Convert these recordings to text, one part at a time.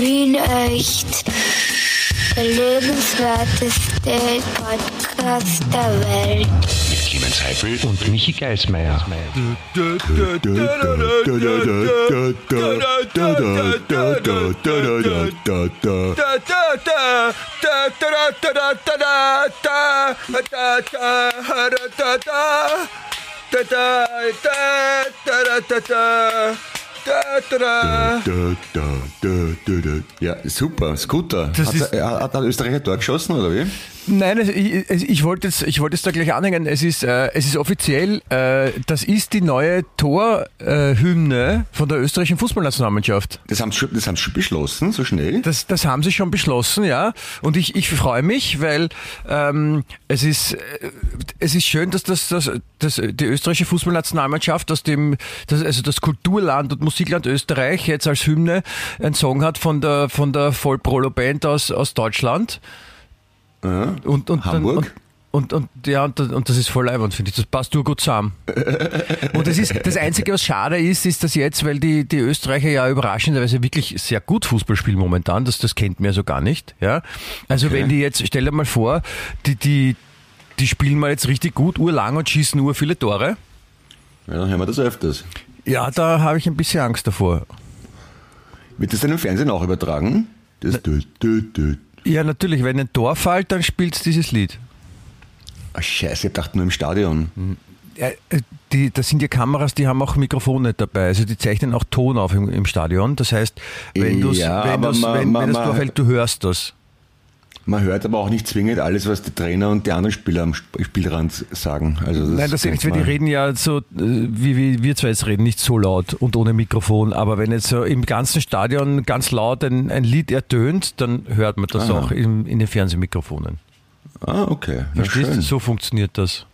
Wien echt. Der lebenswerteste Podcast der Welt. Mit Clemens Heifel und Michi Geismeier. Ja, super. Scooter. Das hat, ist- er, hat ein Österreicher Tor geschossen, oder wie? Nein, also ich, also ich wollte jetzt, ich wollte jetzt da gleich anhängen. Es ist, äh, es ist offiziell, äh, das ist die neue Torhymne äh, von der österreichischen Fußballnationalmannschaft. Das haben sie schon, das haben sie schon beschlossen, so schnell. Das, das haben sie schon beschlossen, ja. Und ich, ich freue mich, weil ähm, es ist äh, es ist schön, dass das, das, das die österreichische Fußballnationalmannschaft aus dem das, also das Kulturland und Musikland Österreich jetzt als Hymne einen Song hat von der von der Vollprolo Band aus aus Deutschland. Ja. Und, und Hamburg? Dann, und, und, und, ja, und, und das ist voll leibend, finde ich. Das passt nur gut zusammen. Und das ist das Einzige, was schade ist, ist, dass jetzt, weil die, die Österreicher ja überraschenderweise wirklich sehr gut Fußball spielen momentan, das, das kennt man ja so gar nicht. Ja? Also Okay. wenn die jetzt, stell dir mal vor, die, die, die spielen mal jetzt richtig gut, urlang und schießen nur viele Tore. Ja, dann hören wir das öfters. Ja, da habe ich ein bisschen Angst davor. Wird das dann im Fernsehen auch übertragen? Das dö, dö, dö. Ja, natürlich, wenn ein Tor fällt, dann spielt dieses Lied. Ah, scheiße, ich dachte nur im Stadion. Ja, äh, die, das sind ja Kameras, die haben auch Mikrofone dabei. Also die zeichnen auch Ton auf im, im Stadion. Das heißt, wenn, Ja, wenn, aber du's, ma- wenn, ma- wenn das Tor fällt, du hörst das. Man hört aber auch nicht zwingend alles, was der Trainer und die anderen Spieler am Sp- Spielrand sagen. Also das Nein, das ist denkt nicht, weil die reden ja so, äh, wie, wie wir zwei jetzt reden, nicht so laut und ohne Mikrofon. Aber wenn jetzt so im ganzen Stadion ganz laut ein, ein Lied ertönt, dann hört man das Aha. auch in, in den Fernsehmikrofonen. Ah, okay. Ja, Verstehst du? schön. So funktioniert das.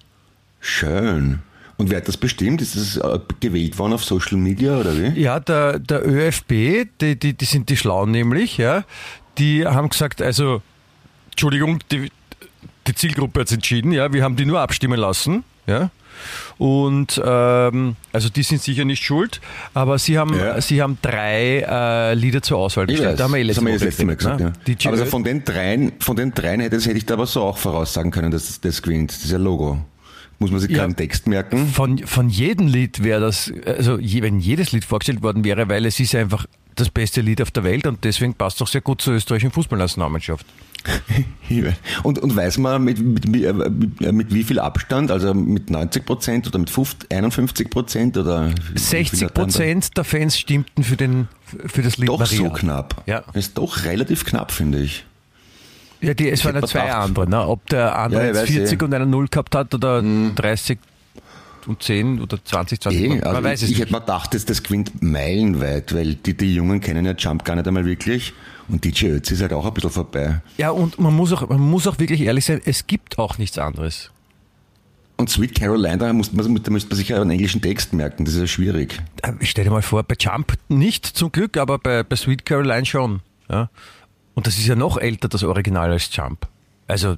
schön. Und wer hat das bestimmt? Ist das äh, gewählt worden auf Social Media oder wie? Ja, der, der ÖFB, die, die, die sind die Schlauen nämlich, ja, die haben gesagt, also, Entschuldigung, die, die Zielgruppe hat entschieden, ja, wir haben die nur abstimmen lassen, ja. Und ähm, also die sind sicher nicht schuld, aber sie haben, Ja. sie haben drei äh, Lieder zur Auswahl gestellt. Da haben wir eh das haben wir das letzte Mal gesagt, ja. ne? Aber also von den dreien, von den dreien hätte, hätte ich da aber so auch voraussagen können, dass das, das gewinnt. Das ist ja Logo. Muss man sich Ja. keinen Text merken. Von, von jedem Lied wäre das, also je, wenn jedes Lied vorgestellt worden wäre, weil es ist einfach das beste Lied auf der Welt und deswegen passt doch sehr gut zur österreichischen Fußballnationalmannschaft. Und, und weiß man mit, mit, mit, äh, mit, mit wie viel Abstand? Also mit 90 Prozent oder mit 50, 51 Prozent oder? wie viel 60 hat man da? Prozent der Fans stimmten für, den, für das Lied Doch Maria. so knapp. Ja. Ist doch relativ knapp, finde ich. Ja, die, es waren ja zwei andere. Ne? Ob der andere Ja, ich jetzt weiß, 40 eh. und einer 0 gehabt hat oder 30 und 10 oder 20, 20. Eh, man, also man weiß es ich nicht. hätte mir gedacht, dass das gewinnt meilenweit, weil die, die Jungen kennen ja Jump gar nicht einmal wirklich. Und DJ Ötzi ist halt auch ein bisschen vorbei. Ja, und man muss, auch, man muss auch wirklich ehrlich sein, es gibt auch nichts anderes. Und Sweet Caroline, da, muss man, da müsste man sich ja einen englischen Text merken, das ist ja schwierig. Äh, Ich stell dir mal vor, bei Jump nicht zum Glück, aber bei, bei Sweet Caroline schon. Ja? Und das ist ja noch älter, das Original als Jump. Also,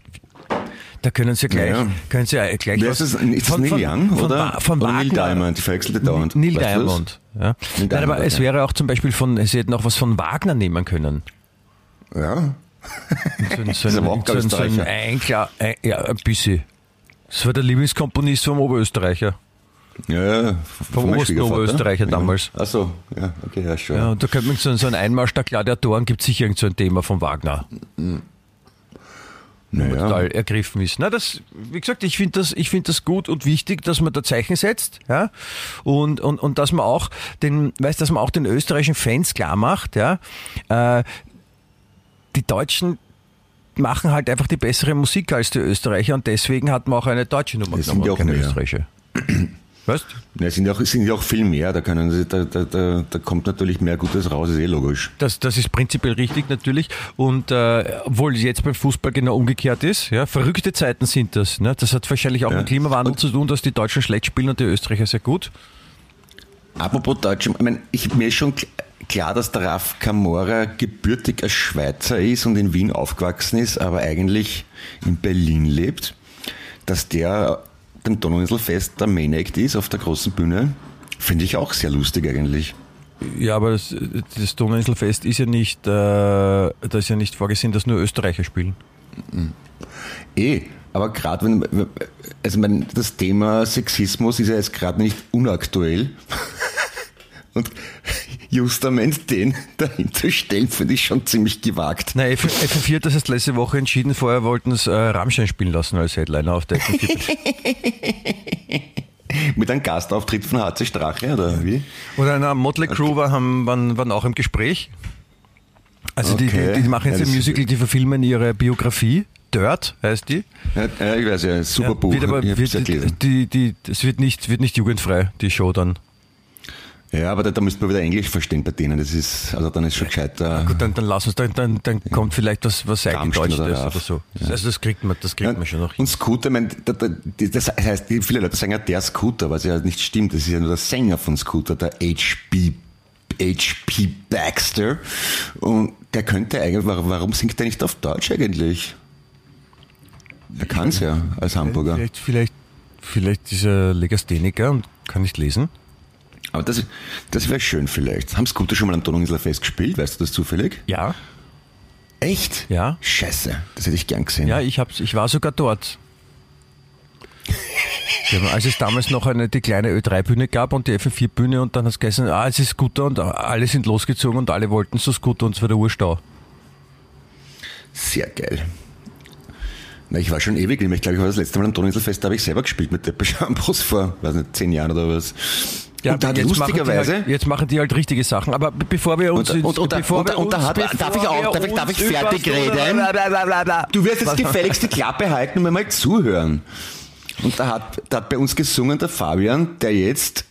da können Sie gleich, Ja, ja. können Sie gleich Wer ist das? Ist das Neil Young von, oder, Wa- von oder Neil Wagner. Diamond? Verwechselte dauernd. Neil Weißt? Diamond. Ja. Neil Nein, aber es wäre auch zum Beispiel von, Sie hätten auch was von Wagner nehmen können. Ja. So, ein- so, ein- so, ein- so ein Österreicher. Einklar, ein, ja, ein bisschen. Das war der Lieblingskomponist vom Oberösterreicher. Ja, ja. Vom meinem Osten. Oberösterreicher damals. Ach so, ja, okay, ja, schon. Ja, und da könnte man so, so ein Einmarsch der Gladiatoren gibt sicher irgend so ein Thema von Wagner, man naja. total ergriffen ist. Na, das, wie gesagt, ich finde das, ich finde das gut und wichtig, dass man da Zeichen setzt, ja, und, und, und dass man auch den, weißt, dass man auch den österreichischen Fans klar macht, ja, äh, die Deutschen machen halt einfach die bessere Musik als die Österreicher und deswegen hat man auch eine deutsche Nummer Das genommen, auch keine mehr. österreichische. Weißt? Ja, es sind ja auch, es sind ja auch viel mehr, da, können sie, da, da, da, da kommt natürlich mehr Gutes raus, ist eh logisch. Das, das ist prinzipiell richtig natürlich. Und äh, obwohl es jetzt beim Fußball genau umgekehrt ist, ja, verrückte Zeiten sind das. Ne? Das hat wahrscheinlich auch Ja. mit Klimawandel zu tun, dass die Deutschen schlecht spielen und die Österreicher sehr gut. Apropos Deutsch, ich meine, ich, mir ist schon kl- klar, dass der Raf Camora gebürtig als Schweizer ist und in Wien aufgewachsen ist, aber eigentlich in Berlin lebt, dass der dem Donauinselfest der Main Act ist auf der großen Bühne, finde ich auch sehr lustig eigentlich. Ja, aber das, das Donauinselfest ist ja nicht, äh, da ist ja nicht vorgesehen, dass nur Österreicher spielen. Eh, aber gerade wenn, also mein, das Thema Sexismus ist ja jetzt gerade nicht unaktuell. Und justament den dahinter stellen, finde ich schon ziemlich gewagt. Nein, FM4 hat das erst letzte Woche entschieden, vorher wollten es äh, Rammstein spielen lassen als Headliner auf der FM4. Mit einem Gastauftritt von HC Strache, oder wie? Oder einer Motley Crew war, haben, waren, waren auch im Gespräch. Also die, Okay. die, die machen jetzt Ja, ein Musical, die verfilmen ihre Biografie. Dirt heißt die. Ja, ich weiß ja, super Ja, Buch. Wird aber, wird, die, die, es wird nicht, wird nicht jugendfrei, die Show dann. Ja, aber da, da müsste man wieder Englisch verstehen bei denen. Das ist, also dann ist schon gescheiter. Gut, dann, dann lass uns, dann, dann, dann kommt vielleicht was, was Rammstein eingedeutscht oder oder so. Ja. Also das kriegt man, das kriegt man schon noch hin. Und Scooter, mein, das heißt, viele Leute sagen ja der Scooter, was ja nicht stimmt. Das ist ja nur der Sänger von Scooter, der HP, HP Baxter. Und der könnte eigentlich, warum, singt der nicht auf Deutsch eigentlich? Er kann's ja als Hamburger. Vielleicht, vielleicht, vielleicht ist er Legastheniker und kann nicht lesen. Aber das, das wäre schön vielleicht. Haben Scooter schon mal am Donauinselfest Fest gespielt? Weißt du das zufällig? Ja. Echt? Ja. Scheiße, das hätte ich gern gesehen. Ja, ich, hab's, ich war sogar dort. Ja, als es damals noch eine, die kleine Ö3-Bühne gab und die FM4-Bühne und dann hat es geheißen, ah, es ist Scooter und alle sind losgezogen und alle wollten so Scooter und es war der Urstau. Sehr geil. Na, ich war schon ewig, ich glaube, ich war das letzte Mal am Donauinselfest, da habe ich selber gespielt mit Depeche Shampoos vor, weiß nicht, zehn Jahren oder was. Und da hat jetzt machen die lustigerweise... Halt, jetzt machen die halt richtige Sachen. Aber be- bevor wir uns. Und- und- und- bevor und- wir und da uns- hat- darf bevor ich auch- darf ich- darf ich fertig reden? Blablabla. Du wirst jetzt gefälligst die Klappe halten und mir mal zuhören. Und da hat, da hat bei uns gesungen der Fabian, der jetzt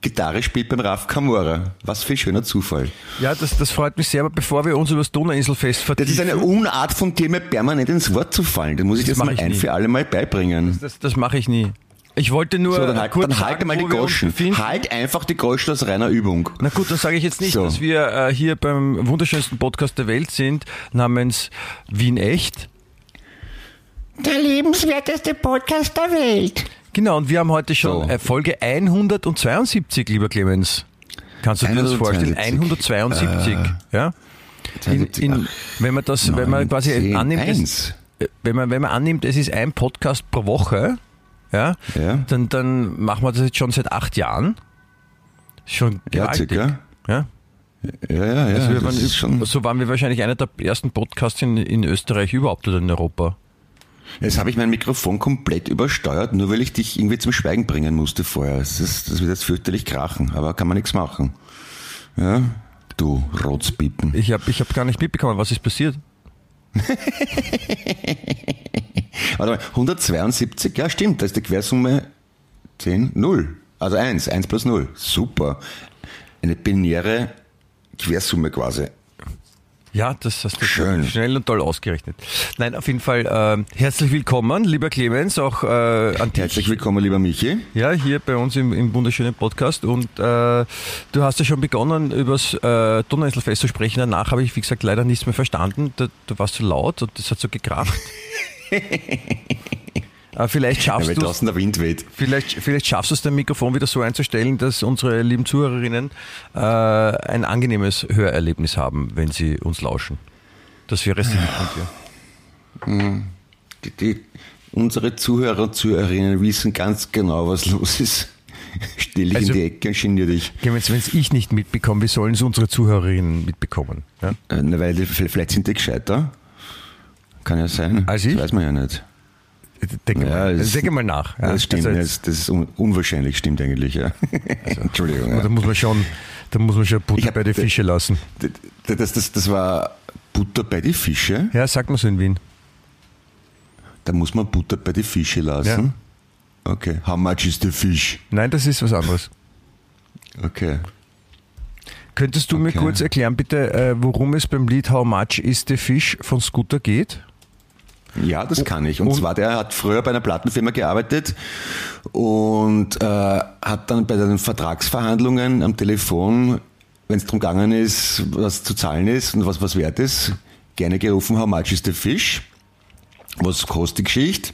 Gitarre spielt beim Raf Kamora. Was für ein schöner Zufall. Ja, das, das freut mich sehr, aber bevor wir uns über das Donauinselfest Das vertiefen. ist eine Unart von dir, mir permanent ins Wort zu fallen. Das muss ich Das jetzt mal ich ein nie. für alle Mal beibringen. Das, das mache ich nie. Ich wollte nur So, dann halt, kurz dann halt sagen, mal die befinden. Halt einfach die Goschen aus reiner Übung. Na gut, dann sage ich jetzt nicht, So. dass wir äh, hier beim wunderschönsten Podcast der Welt sind, namens Wien Echt. Der lebenswerteste Podcast der Welt. Genau, und wir haben heute schon So. äh, Folge 172, lieber Clemens. Kannst du dir das vorstellen? 172, ja? In, in, wenn man das, wenn man quasi 10, annimmt, es, eins. äh, wenn man, wenn man annimmt, es ist ein Podcast pro Woche, ja, Ja. Dann, dann machen wir das jetzt schon seit acht Jahren. Schon Ja, gewaltig. circa. Ja, Ja, ja, ja. also waren, ist schon, so waren wir wahrscheinlich einer der ersten Podcasts in, in Österreich überhaupt oder in Europa. jetzt habe ich mein Mikrofon komplett übersteuert, nur weil ich dich irgendwie zum Schweigen bringen musste vorher. Das, ist, das wird jetzt fürchterlich krachen, aber kann man nichts machen. Ja, du Rotzpiepen. Ich habe ich hab gar nicht mitbekommen, was ist passiert. Warte mal, 172, ja stimmt, da ist die Quersumme 10, 0. Also 1, 1 plus 0. Super. Eine binäre Quersumme quasi. Ja, das hast du Schön. schnell und toll ausgerechnet. Nein, auf jeden Fall ähm, herzlich willkommen, lieber Clemens, auch äh, an dich. Herzlich willkommen, lieber Michi. Ja, hier bei uns im, im wunderschönen Podcast. Und äh, du hast ja schon begonnen, übers äh, Donauinselfest zu sprechen. Danach habe ich, wie gesagt, leider nichts mehr verstanden. Du, du warst so laut und das hat so gekracht. Aber vielleicht Ja, schaffst weil du draußen der Wind weht. Vielleicht, vielleicht schaffst du es, dein Mikrofon wieder so einzustellen, dass unsere lieben Zuhörerinnen äh, ein angenehmes Hörerlebnis haben, wenn sie uns lauschen. Das wäre es von dir. Die, die, unsere Zuhörer und Zuhörerinnen wissen ganz genau, was los ist. Stell dich Also- in die Ecke und genier dich. Wenn es ich nicht mitbekomme, wie sollen es unsere Zuhörerinnen mitbekommen? Ja? Äh, na, weil vielleicht sind die gescheiter. Kann ja sein. Als ich? Das weiß man ja nicht. Denke, Ja, mal, das- denke mal nach. Ja? das stimmt, Also das, das ist un unwahrscheinlich, stimmt eigentlich, ja. Entschuldigung. Da Ja. muss man schon, da muss man schon Butter hab- bei die Fische lassen. Das, das, das, war Butter bei die Fische. Ja, sagt man so in Wien. Da muss man Butter bei die Fische lassen. Okay. How much is the fish? Nein, das ist was anderes. Okay. Könntest du mir Okay. kurz erklären, bitte, äh, worum es beim Lied How Much is the Fish von Scooter geht? Ja, das kann ich. Und, und- zwar, der hat früher bei einer Plattenfirma gearbeitet und äh, hat dann bei den Vertragsverhandlungen am Telefon, wenn es darum gegangen ist, was zu zahlen ist und was was wert ist, gerne gerufen, how much is the fish? Was kostet die Geschichte?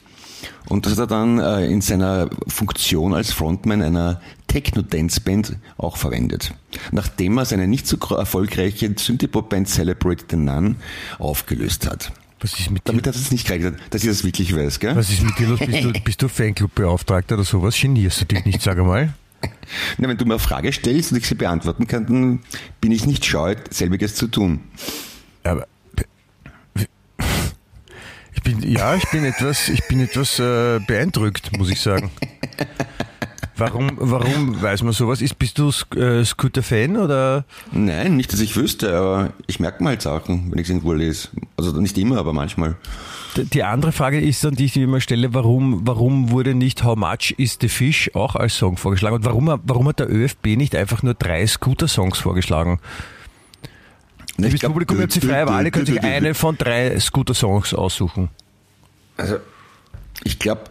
Und das hat er dann äh, in seiner Funktion als Frontman einer Techno-Dance-Band auch verwendet. Nachdem er seine nicht so erfolgreiche Synthie-Pop-Band Celebrate the Nun aufgelöst hat. Was ist mit Damit hat es nicht gerechnet, dass ich das wirklich weiß, gell? was ist mit dir los? Bist du, bist du Fanclub-Beauftragter oder sowas? Genierst du dich nicht, sag einmal? Na, wenn du mir eine Frage stellst und ich sie beantworten kann, dann bin ich nicht scheu, selbiges zu tun. Aber ich bin ja, ich bin etwas, ich bin etwas äh, beeindruckt, muss ich sagen. Warum, warum weiß man sowas? Ist, bist du äh, Scooter-Fan oder? Nein, nicht, dass ich wüsste, aber ich merke mal Sachen, wenn ich es irgendwo lese. Also nicht immer, aber manchmal. Die andere Frage ist dann, die ich mir immer stelle, warum, warum wurde nicht How Much is the Fish auch als Song vorgeschlagen? Und warum, warum hat der ÖFB nicht einfach nur drei Scooter-Songs vorgeschlagen? Ich glaub, Publikum, habt die freie Wahl, ihr könnt sich dü- dü- eine von drei Scooter-Songs aussuchen. Also, ich glaube,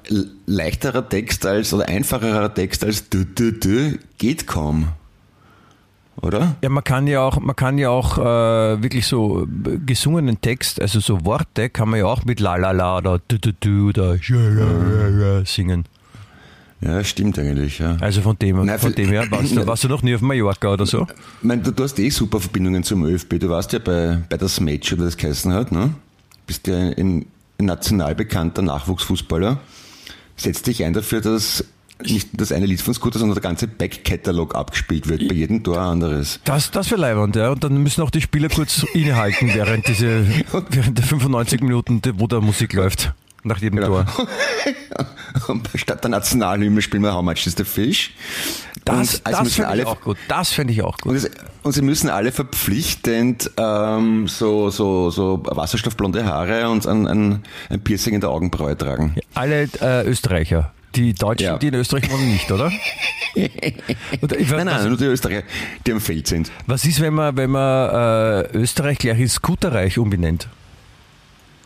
leichterer Text als, oder einfacherer Text als dü, dü, dü geht kaum. Oder? Ja, man kann ja auch, man kann ja auch äh, wirklich so äh, gesungenen Text, also so Worte, kann man ja auch mit la la la oder du du du oder singen. Ja, stimmt eigentlich, ja. Also von dem, Nein, von dem her, warst du, warst du noch nie auf Mallorca oder so? Mein, du, du hast eh super Verbindungen zum ÖFB. Du warst ja bei, bei das Match, oder das geheißen hat, ne? Bist ja ein, ein national bekannter Nachwuchsfußballer. Setz dich ein dafür, dass nicht das eine Lied von Scooter, sondern der ganze Backkatalog abgespielt wird. Bei jedem Tor anderes. Das, das wäre leibend, ja. Und dann müssen auch die Spieler kurz innehalten während diese, während der 95 Minuten, wo da Musik läuft. Nach jedem Genau. Tor. Und statt der Nationalhymne spielen wir How Much is the Fish? Das, Und also das fände ich auch gut. Das fände ich auch gut. Und, es, und sie müssen alle verpflichtend ähm, so, so, so wasserstoffblonde Haare und ein, ein, ein Piercing in der Augenbraue tragen. Alle äh, Österreicher. Die Deutschen, Ja. die in Österreich wohnen, nicht, oder? oder ich, Nein, was, nein, nur die Österreicher, die am Feld sind. was ist, wenn man, wenn man äh, Österreich gleich in Scooterreich umbenennt?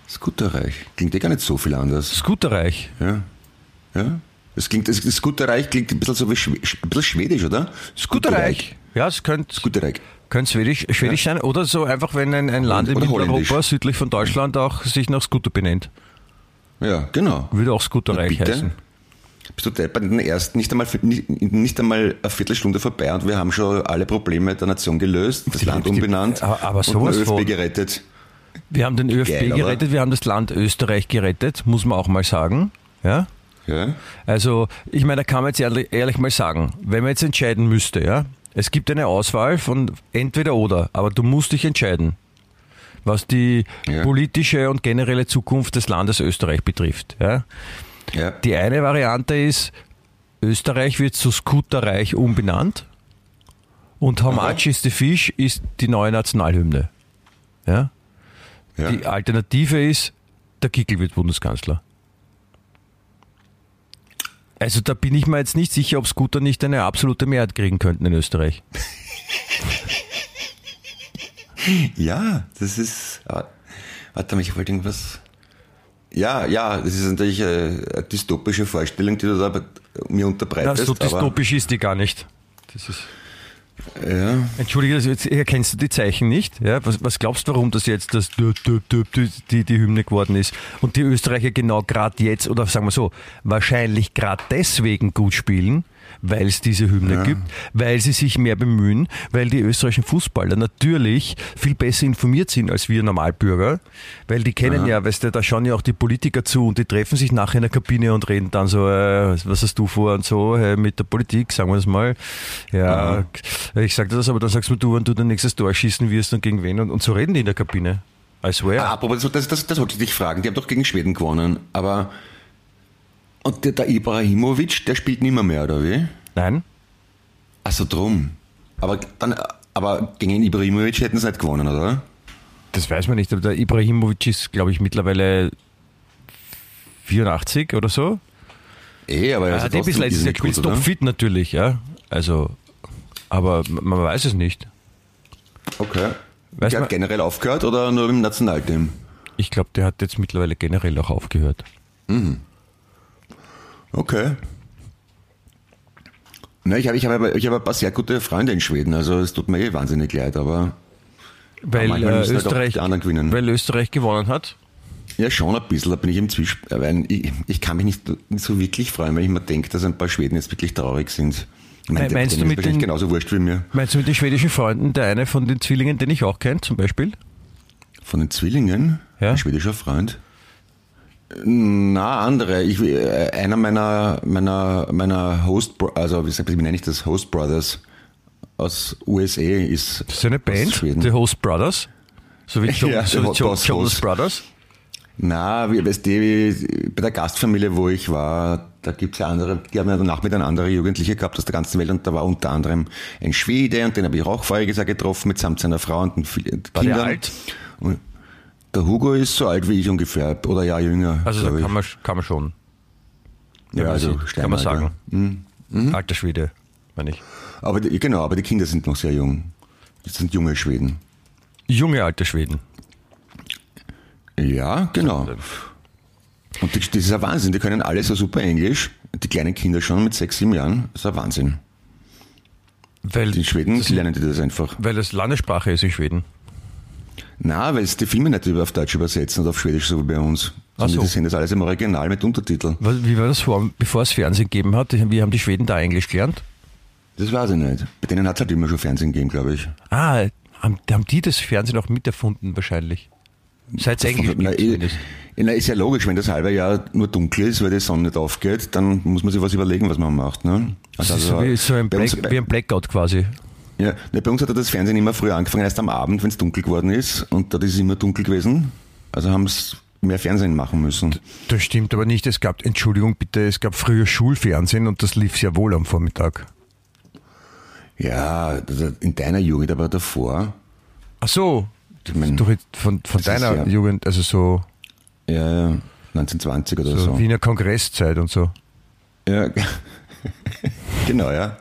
Scooterreich. Klingt eh gar nicht so viel anders. Scooterreich. Ja. Ja. Es klingt, das Scooterreich klingt ein bisschen so wie Schwe ein bisschen schwedisch, oder? Scooterreich. Ja, es könnte, Scooterreich. könnte Schwedisch, Schwedisch sein oder so einfach, wenn ein, ein Land in Mitteleuropa südlich von Deutschland auch sich nach Scooter benennt. Ja, genau. Würde auch Scooterreich heißen. Bist du deppert in den ersten nicht einmal, nicht, nicht einmal eine Viertelstunde vorbei und wir haben schon alle Probleme der Nation gelöst, das Land die- umbenannt aber- aber und den ÖFB von. gerettet. Wir haben den ÖFB Geil, gerettet, wir haben das Land Österreich gerettet, muss man auch mal sagen. Ja? Ja? Also, ich meine, da kann man jetzt ehrlich, ehrlich mal sagen, wenn man jetzt entscheiden müsste, ja, es gibt eine Auswahl von entweder oder, aber du musst dich entscheiden, was die Ja. politische und generelle Zukunft des Landes Österreich betrifft. Ja. Ja. Die eine Variante ist, Österreich wird zu Scooterreich umbenannt und How much is the fish ist die neue Nationalhymne. Ja. ja. Die Alternative ist, der Kickel wird Bundeskanzler. Also da bin ich mir jetzt nicht sicher, ob Scooter nicht eine absolute Mehrheit kriegen könnten in Österreich. Ja, das ist. Warte mal, ich wollte irgendwas. Ja, ja, das ist natürlich eine dystopische Vorstellung, die du da mir Ja, unterbreitest. so aber, dystopisch ist die gar nicht. Das ist, ja, Entschuldige, also jetzt erkennst du die Zeichen nicht? Ja, was, was glaubst du, warum das jetzt das die, die Hymne geworden ist? Und die Österreicher genau gerade jetzt, oder sagen wir so, wahrscheinlich gerade deswegen gut spielen, weil es diese Hymne gibt, weil sie sich mehr bemühen, weil die österreichischen Fußballer natürlich viel besser informiert sind als wir Normalbürger, weil die kennen ja, weißt du, da schauen ja auch die Politiker zu und die treffen sich nachher in der Kabine und reden dann so, äh, was hast du vor und so äh, mit der Politik, sagen wir das mal. Ja, ich sag dir das, aber dann sagst du du, wenn du dein nächstes Tor schießen wirst und gegen wen und, und so reden die in der Kabine. I swear. Ah, aber das, das, das, das wollte ich dich fragen. Die haben doch gegen Schweden gewonnen. Aber. Und der, der Ibrahimovic, der spielt nimmer mehr, oder wie? Nein? Also drum. Aber dann. Aber gegen Ibrahimovic hätten sie nicht gewonnen, oder? Das weiß man nicht, aber der Ibrahimovic ist, glaube ich, mittlerweile 84 oder so. Eh, aber er ist hat eh bis trotzdem letztes Jahr topfit natürlich, ja. Also, aber man weiß es nicht. Okay. Weiß der man- hat generell aufgehört oder nur im Nationalteam? Ich glaube, der hat jetzt mittlerweile generell auch aufgehört. Okay. Na, ich habe ich hab, ich hab ein paar sehr gute Freunde in Schweden, also es tut mir eh wahnsinnig leid, aber Weil, äh, halt auch Österreich, gewinnen. weil Österreich gewonnen hat. Ja, schon ein bisschen, da bin ich im Zwiespalt. Weil ich, ich kann mich nicht, so wirklich freuen, weil ich mir denke, dass ein paar Schweden jetzt wirklich traurig sind. Ich meine, Meinst du mit den- genauso wurscht wie mir. Meinst du mit den schwedischen Freunden, der eine von den Zwillingen, den ich auch kenne, zum Beispiel? Von den Zwillingen? Ja. Ein schwedischer Freund? Na, andere. Ich, äh, einer meiner, meiner, meiner Host, also wie, sagt- wie nenne ich das? Host Brothers aus USA ist. Das ist eine Band. The Host Brothers. So wie jo Ja, so wie jo Jonas Host. Brothers. Na, wie, weißt du, bei der Gastfamilie, wo ich war, da gibt's ja andere, die haben ja danach mit andere Jugendliche gehabt aus der ganzen Welt und da war unter anderem ein Schwede und den habe ich auch voriges Jahr getroffen mitsamt seiner Frau und den vielen War der Kindern. alt? Und der Hugo ist so alt wie ich ungefähr oder ja jünger. Also ich. kann man, kann man schon. ja, man also sieht, kann man sagen. Alter Schwede, meine ich. Aber die, genau, aber die Kinder sind noch sehr jung. Das sind junge Schweden. Junge alte Schweden. Ja, genau. Und die, das ist ein Wahnsinn. Die können alle so super Englisch. Die kleinen Kinder schon mit sechs, sieben Jahren. Das ist ein Wahnsinn. Weil, In Schweden lernen die das einfach. weil das Landessprache ist in Schweden. Na, weil es die Filme nicht auf Deutsch übersetzen oder auf Schwedisch, so wie bei uns. Ach so. die sehen das alles im Original mit Untertitel. Was- Wie war das vor, bevor es Fernsehen gegeben hat? Wie haben die Schweden da Englisch gelernt? Das weiß ich nicht. Bei denen hat es halt immer schon Fernsehen gegeben, glaube ich. Ah, haben, haben die das Fernsehen auch miterfunden wahrscheinlich? Seit es Englisch Na, gibt na, ist ja logisch, wenn das halbe Jahr nur dunkel ist, weil die Sonne nicht aufgeht, dann muss man sich was überlegen, was man macht. Ne? Das ist so wie, so ein bei uns- Black, wie ein Blackout quasi. Ja, ne, bei uns hat das Fernsehen immer früher angefangen, erst am Abend, wenn es dunkel geworden ist. Und dort ist es immer dunkel gewesen. Also haben es mehr Fernsehen machen müssen. Das stimmt aber nicht. Es gab, Entschuldigung bitte, es gab früher Schulfernsehen und das lief sehr wohl am Vormittag. Ja, in deiner Jugend, aber davor. Ach so, Ich mein, von, von deiner ja- Jugend, also so, ja, ja, 1920 oder so, so. Wiener Kongresszeit und so. Ja, genau, ja.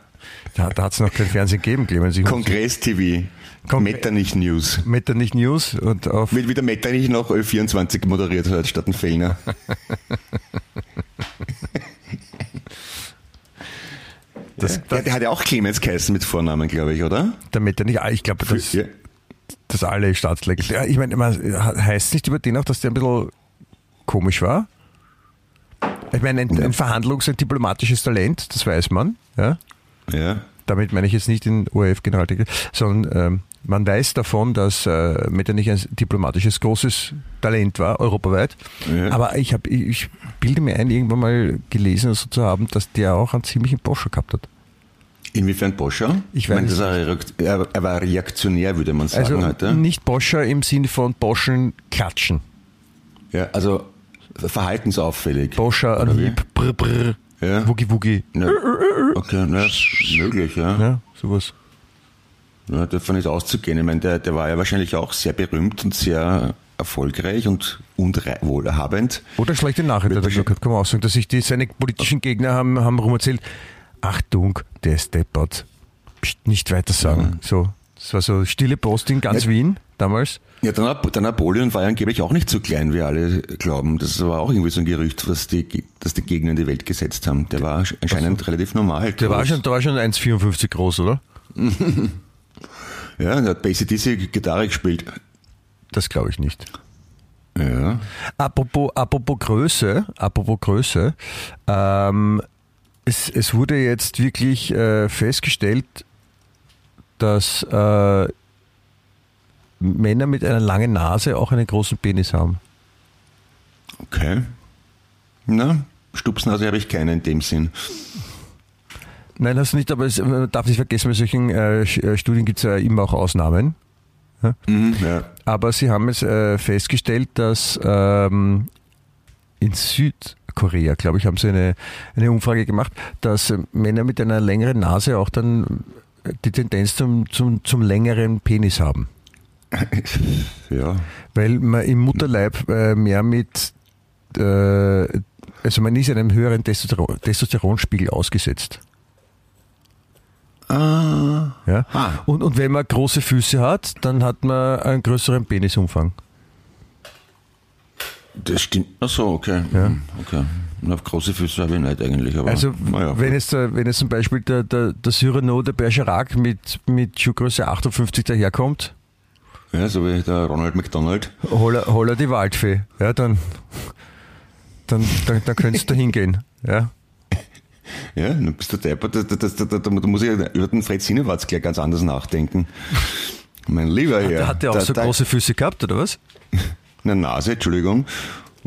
Da, da hat es noch kein Fernsehen gegeben, Clemens. Ich muss- Kongress-TV. Kongre- Metternich News. Metternich News und auf Wird wieder Metternich noch Ö24 moderiert hat, statt ein Fellner. das, Der, der hat ja auch Clemens geheißen mit Vornamen, glaube ich, oder? der Metternich, ah, ich glaube, das, Ja. das alle Staatslecker. Ja, Ich meine, heißt es nicht über den auch, dass der ein bisschen komisch war? Ich meine, ein, ein Verhandlungs-, ein diplomatisches Talent, das weiß man. Ja? Ja. Damit meine ich jetzt nicht den ORF-Generaldirektor, sondern ähm, man weiß davon, dass äh, Metternich ein diplomatisches großes Talent war, europaweit. Ja. Aber ich, hab, ich, ich bilde mir ein, irgendwann mal gelesen so zu haben, dass der auch einen ziemlichen Boscher gehabt hat. Inwiefern Boscher? Ich meine, weiß er, reakt- er, er war reaktionär, würde man sagen Also heute. nicht Boscher im Sinne von Boschen klatschen. Ja, also verhaltensauffällig. Boscher lieb, brr, brr, Ja. Woogie Woogie. Ja. Okay, na, möglich, ja. Ja, sowas. ja. Davon ist auszugehen. Ich meine, der, der war ja wahrscheinlich auch sehr berühmt und sehr erfolgreich und, und wohlhabend. Oder schlechte Nachricht, hat er gesagt, kann man auch sagen, dass sich die, seine politischen Gegner haben, haben rum erzählt, Achtung, der ist deppert. Psst, nicht weiter sagen. So, das war so stille Post in ganz Ja. Wien damals. Ja, der, Nap- der Napoleon war ja angeblich auch nicht so klein, wie alle glauben. Das war auch irgendwie so ein Gerücht, was die, dass die Gegner in die Welt gesetzt haben. Der war anscheinend relativ normal. Der war schon, der war schon 1,54 groß, oder? Ja, der hat bei ACDC Gitarre gespielt. Das glaube ich nicht. Ja. Apropos, apropos Größe, apropos Größe, ähm, es, es wurde jetzt wirklich äh, festgestellt, dass äh, Männer mit einer langen Nase auch einen großen Penis haben. Okay. Na, Stupsnase habe ich keine in dem Sinn. Nein, das nicht, aber es, man darf nicht vergessen, bei solchen äh, äh, Studien gibt es ja immer auch Ausnahmen. Mhm, ja. Aber sie haben es äh, festgestellt, dass ähm, in Südkorea, glaube ich, haben sie eine, eine Umfrage gemacht, dass Männer mit einer längeren Nase auch dann die Tendenz zum, zum, zum längeren Penis haben. Ja. Weil man im Mutterleib äh, mehr mit, äh, also man ist einem höheren Testosteron, Testosteronspiegel ausgesetzt. Ah. Ja? Ah. Und, und wenn man große Füße hat, dann hat man einen größeren Penisumfang. Das stimmt. Ach so, okay. Ja. Mhm, Okay. Na, auf große Füße habe ich nicht eigentlich, aber. Also naja, wenn es der- wenn es zum Beispiel der, der, der Cyrano de Bergerac mit, mit Schuhgröße 58 daherkommt, Ja, so wie der Ronald McDonald. hol, er- hol er die Waldfee. Ja, dann, dann, dann, dann könntest du hingehen. Ja. Ja, dann bist du deppert. Da, da, da, da, da, da muss ich über den Fred Sinewatz gleich ganz anders nachdenken. Mein lieber Herr. Der hat ja auch da- so da- große Füße gehabt, oder was? Eine Nase, Entschuldigung.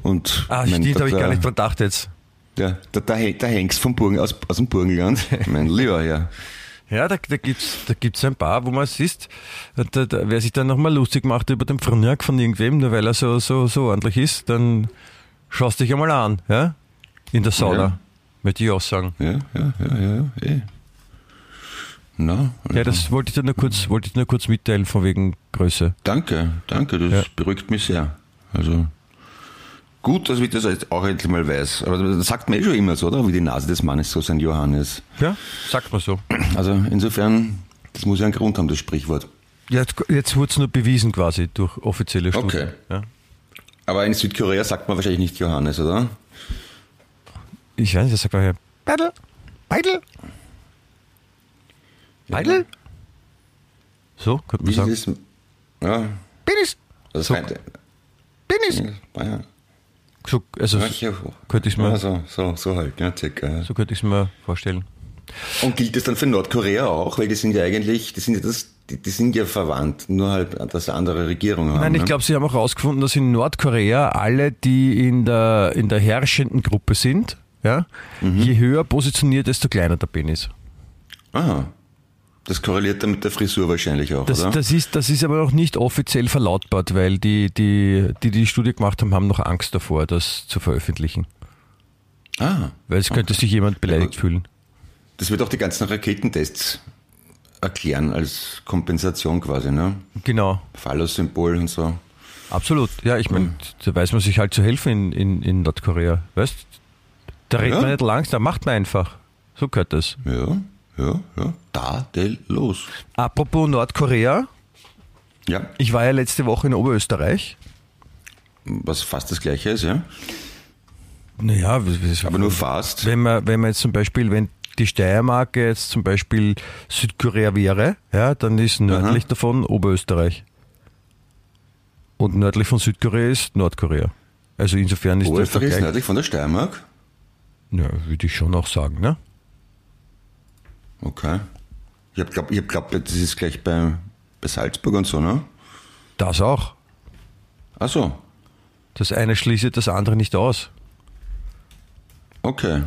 Und Ah, mein, stimmt, da- habe ich da- gar nicht dran gedacht jetzt. Der, der, der, Hen- der Hengst vom Burgen, aus, aus dem Burgenland. mein lieber Herr. Ja, da, da gibt's da gibt's ein paar, wo man siehst, da, da, wer sich dann nochmal lustig macht über den Frühjahr von irgendwem, nur weil er so, so, so ordentlich ist, dann schaust dich einmal an, ja? In der Sauna. Ja. Möchte ich auch sagen. Ja, ja, ja, ja, ja, eh. Na, Ja, das wollte ich dir nur kurz, wollte ich nur kurz mitteilen, von wegen Größe. danke, danke, das Ja. beruhigt mich sehr. Also, gut, dass ich das jetzt auch endlich mal weiß. Aber das sagt man eh schon immer so, oder? Wie die Nase des Mannes, so sein Johannes. Ja, sagt man so. Also, insofern, das muss ja einen Grund haben, das Sprichwort. Jetzt, jetzt wurde es nur bewiesen quasi durch offizielle Studien. Okay. Ja. Aber in Südkorea sagt man wahrscheinlich nicht Johannes, oder? Ich weiß nicht, das sagt man ja. Beidel, Beidel, Beidel. So, könnte man Wie sagen. ist es? Ja, Penis. das So, meinte. Penis. Ja, So, also, ja, könnte ich mir, ja, so, so, so halt, ja, circa. So könnte ich es mir vorstellen. Und gilt das dann für Nordkorea auch? Weil die sind ja eigentlich, die sind ja das, die, die sind ja verwandt, nur halt, dass sie andere Regierungen haben. Nein, ich ne? glaube, sie haben auch herausgefunden, dass in Nordkorea alle, die in der, in der herrschenden Gruppe sind, ja, Mhm. je höher positioniert, desto kleiner der Penis. Aha. Das korreliert dann mit der Frisur wahrscheinlich auch, Das, oder? das, ist, das ist aber noch nicht offiziell verlautbart, weil die, die, die die Studie gemacht haben, haben noch Angst davor, das zu veröffentlichen. ah, Weil es könnte sich jemand beleidigt gut. fühlen. das wird auch die ganzen Raketentests erklären als Kompensation quasi, ne? Genau, Phallus-Symbol und so. absolut. Ja, ich meine, da weiß man sich halt zu helfen in, in, in Nordkorea. Weißt Da redet Ja. man nicht lang, da macht man einfach. So gehört das. Ja, ja, ja. Tadellos. Apropos Nordkorea, Ja, ich war ja letzte Woche in Oberösterreich. was fast das gleiche ist, ja. Naja, Aber nur fast. wenn man, wenn man jetzt zum Beispiel, wenn die Steiermark jetzt zum Beispiel Südkorea wäre, ja, dann ist nördlich davon Oberösterreich. Und nördlich von Südkorea ist Nordkorea. Also insofern ist Oberösterreich ist nördlich von der Steiermark. ja, würde ich schon auch sagen, ne? Okay. Ich habe glaub, ich hab glaubt, das ist gleich bei, bei Salzburg und so, ne? Das auch. Ach so, Das eine schließt das andere nicht aus. okay.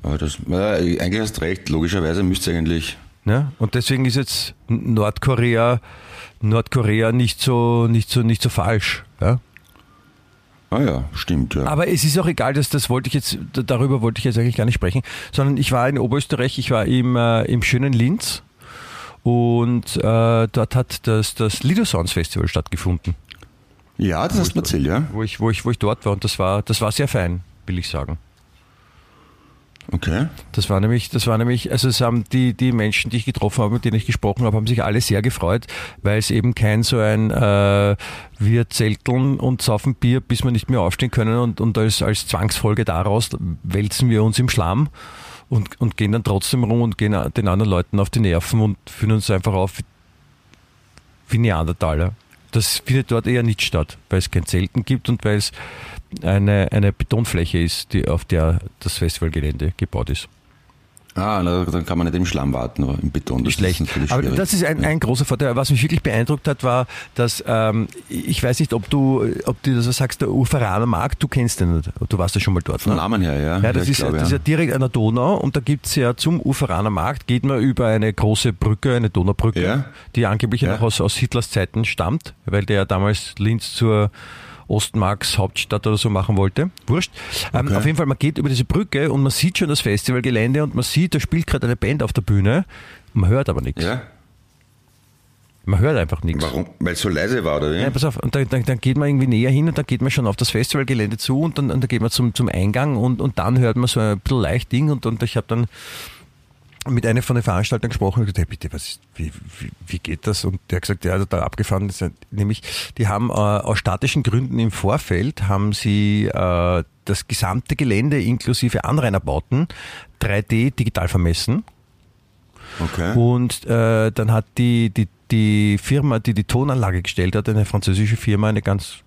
Aber das, ja, eigentlich hast recht, logischerweise müsste eigentlich. Ne? Und deswegen ist jetzt Nordkorea, Nordkorea nicht so, nicht so, nicht so falsch. Ja? Ah ja, stimmt, ja. Aber es ist auch egal, dass das wollte ich jetzt, darüber wollte ich jetzt eigentlich gar nicht sprechen, sondern ich war in Oberösterreich, ich war im, äh, im schönen Linz und äh, dort hat das, das Lido Sounds Festival stattgefunden, ja, das hast du erzählt, ja. wo ich, wo ich, wo ich dort war und das war, das war sehr fein, will ich sagen. Okay. Das war nämlich, das war nämlich, also es haben die, die Menschen, die ich getroffen habe, mit denen ich gesprochen habe, haben sich alle sehr gefreut, weil es eben kein so ein äh, wir zelteln und saufen Bier, bis wir nicht mehr aufstehen können und, und als, als Zwangsfolge daraus wälzen wir uns im Schlamm und, und gehen dann trotzdem rum und gehen den anderen Leuten auf die Nerven und fühlen uns einfach auf wie Neandertaler. Das findet dort eher nicht statt, weil es kein Zelten gibt und weil es eine, eine Betonfläche ist, die, auf der das Festivalgelände gebaut ist. Ah, na, dann kann man nicht im Schlamm warten, aber im Beton. Das Schlecht. Ist natürlich Aber schwierig. das ist ein, ein großer Vorteil. Was mich wirklich beeindruckt hat, war, dass ähm, ich weiß nicht, ob du, ob du das sagst, der Uferaner Markt, du kennst den nicht. Du warst ja schon mal dort. Vom ne? Namen her, ja. Ja, das, ich ist, glaube, das ist ja direkt an der Donau und da gibt's ja zum Uferaner Markt, geht man über eine große Brücke, eine Donaubrücke, Ja. die angeblich Ja. noch aus, aus Hitlers Zeiten stammt, weil der ja damals Linz zur Ostmarks Hauptstadt oder so machen wollte. Wurscht. Ähm, Okay. auf jeden Fall, man geht über diese Brücke und man sieht schon das Festivalgelände und man sieht, da spielt gerade eine Band auf der Bühne. Man hört aber nichts. Ja. Man hört einfach nichts. Warum? Weil es so leise war, oder wie? Ja, pass auf, und dann, dann, dann geht man irgendwie näher hin und dann geht man schon auf das Festivalgelände zu und dann, und dann geht man zum, zum Eingang und, und dann hört man so ein bisschen leicht Ding und, und ich habe dann mit einer von den Veranstaltern gesprochen und gesagt, hey, bitte, was ist, wie, wie, wie geht das? Und der hat gesagt, ja, da abgefahren ist, nämlich, die haben äh, aus statischen Gründen im Vorfeld haben sie äh, das gesamte Gelände inklusive Anrainerbauten 3D digital vermessen Okay. Und äh, dann hat die, die, die Firma, die die Tonanlage gestellt hat, eine französische Firma, eine ganz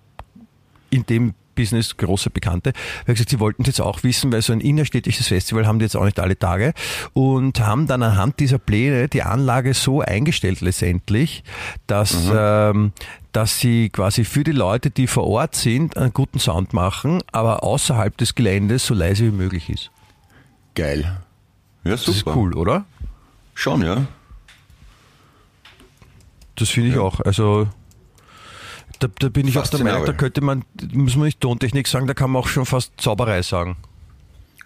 in dem Business große Bekannte, hat gesagt, sie wollten es jetzt auch wissen, weil so ein innerstädtisches Festival haben die jetzt auch nicht alle Tage und haben dann anhand dieser Pläne die Anlage so eingestellt letztendlich, dass, ähm, dass sie quasi für die Leute, die vor Ort sind, einen guten Sound machen, aber außerhalb des Geländes so leise wie möglich ist. Geil. Ja, super. Das ist cool, oder? Schon, ja. Das finde ich auch. Also da, da bin ich auch der Meinung, da könnte man, muss man nicht Tontechnik sagen, da kann man auch schon fast Zauberei sagen.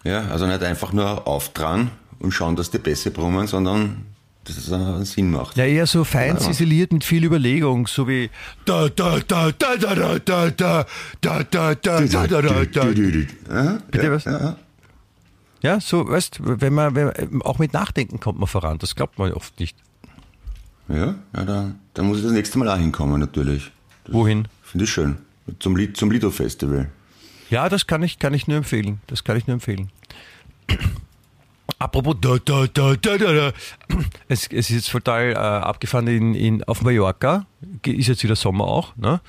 Ja, also nicht einfach nur auftragen und schauen, dass die Bässe brummen, sondern dass es einen Sinn macht. Ja, eher so fein ziseliert mit viel Überlegung, so wie da da da da da da da da da da da da da da da. Ja, Bitte was? Ja. So, weißt, wenn man, wenn, auch mit Nachdenken kommt man voran. Das glaubt man oft nicht. Ja, ja dann, dann muss ich das nächste Mal auch hinkommen, natürlich. Wohin? Finde ich schön. Zum, Lied, zum Lido-Festival. Ja, das kann ich, kann ich nur empfehlen. Das kann ich nur empfehlen. Apropos da, da, da, da, da. Es, es ist jetzt total äh, abgefahren in, in, auf Mallorca. Ist jetzt wieder Sommer auch. Ne?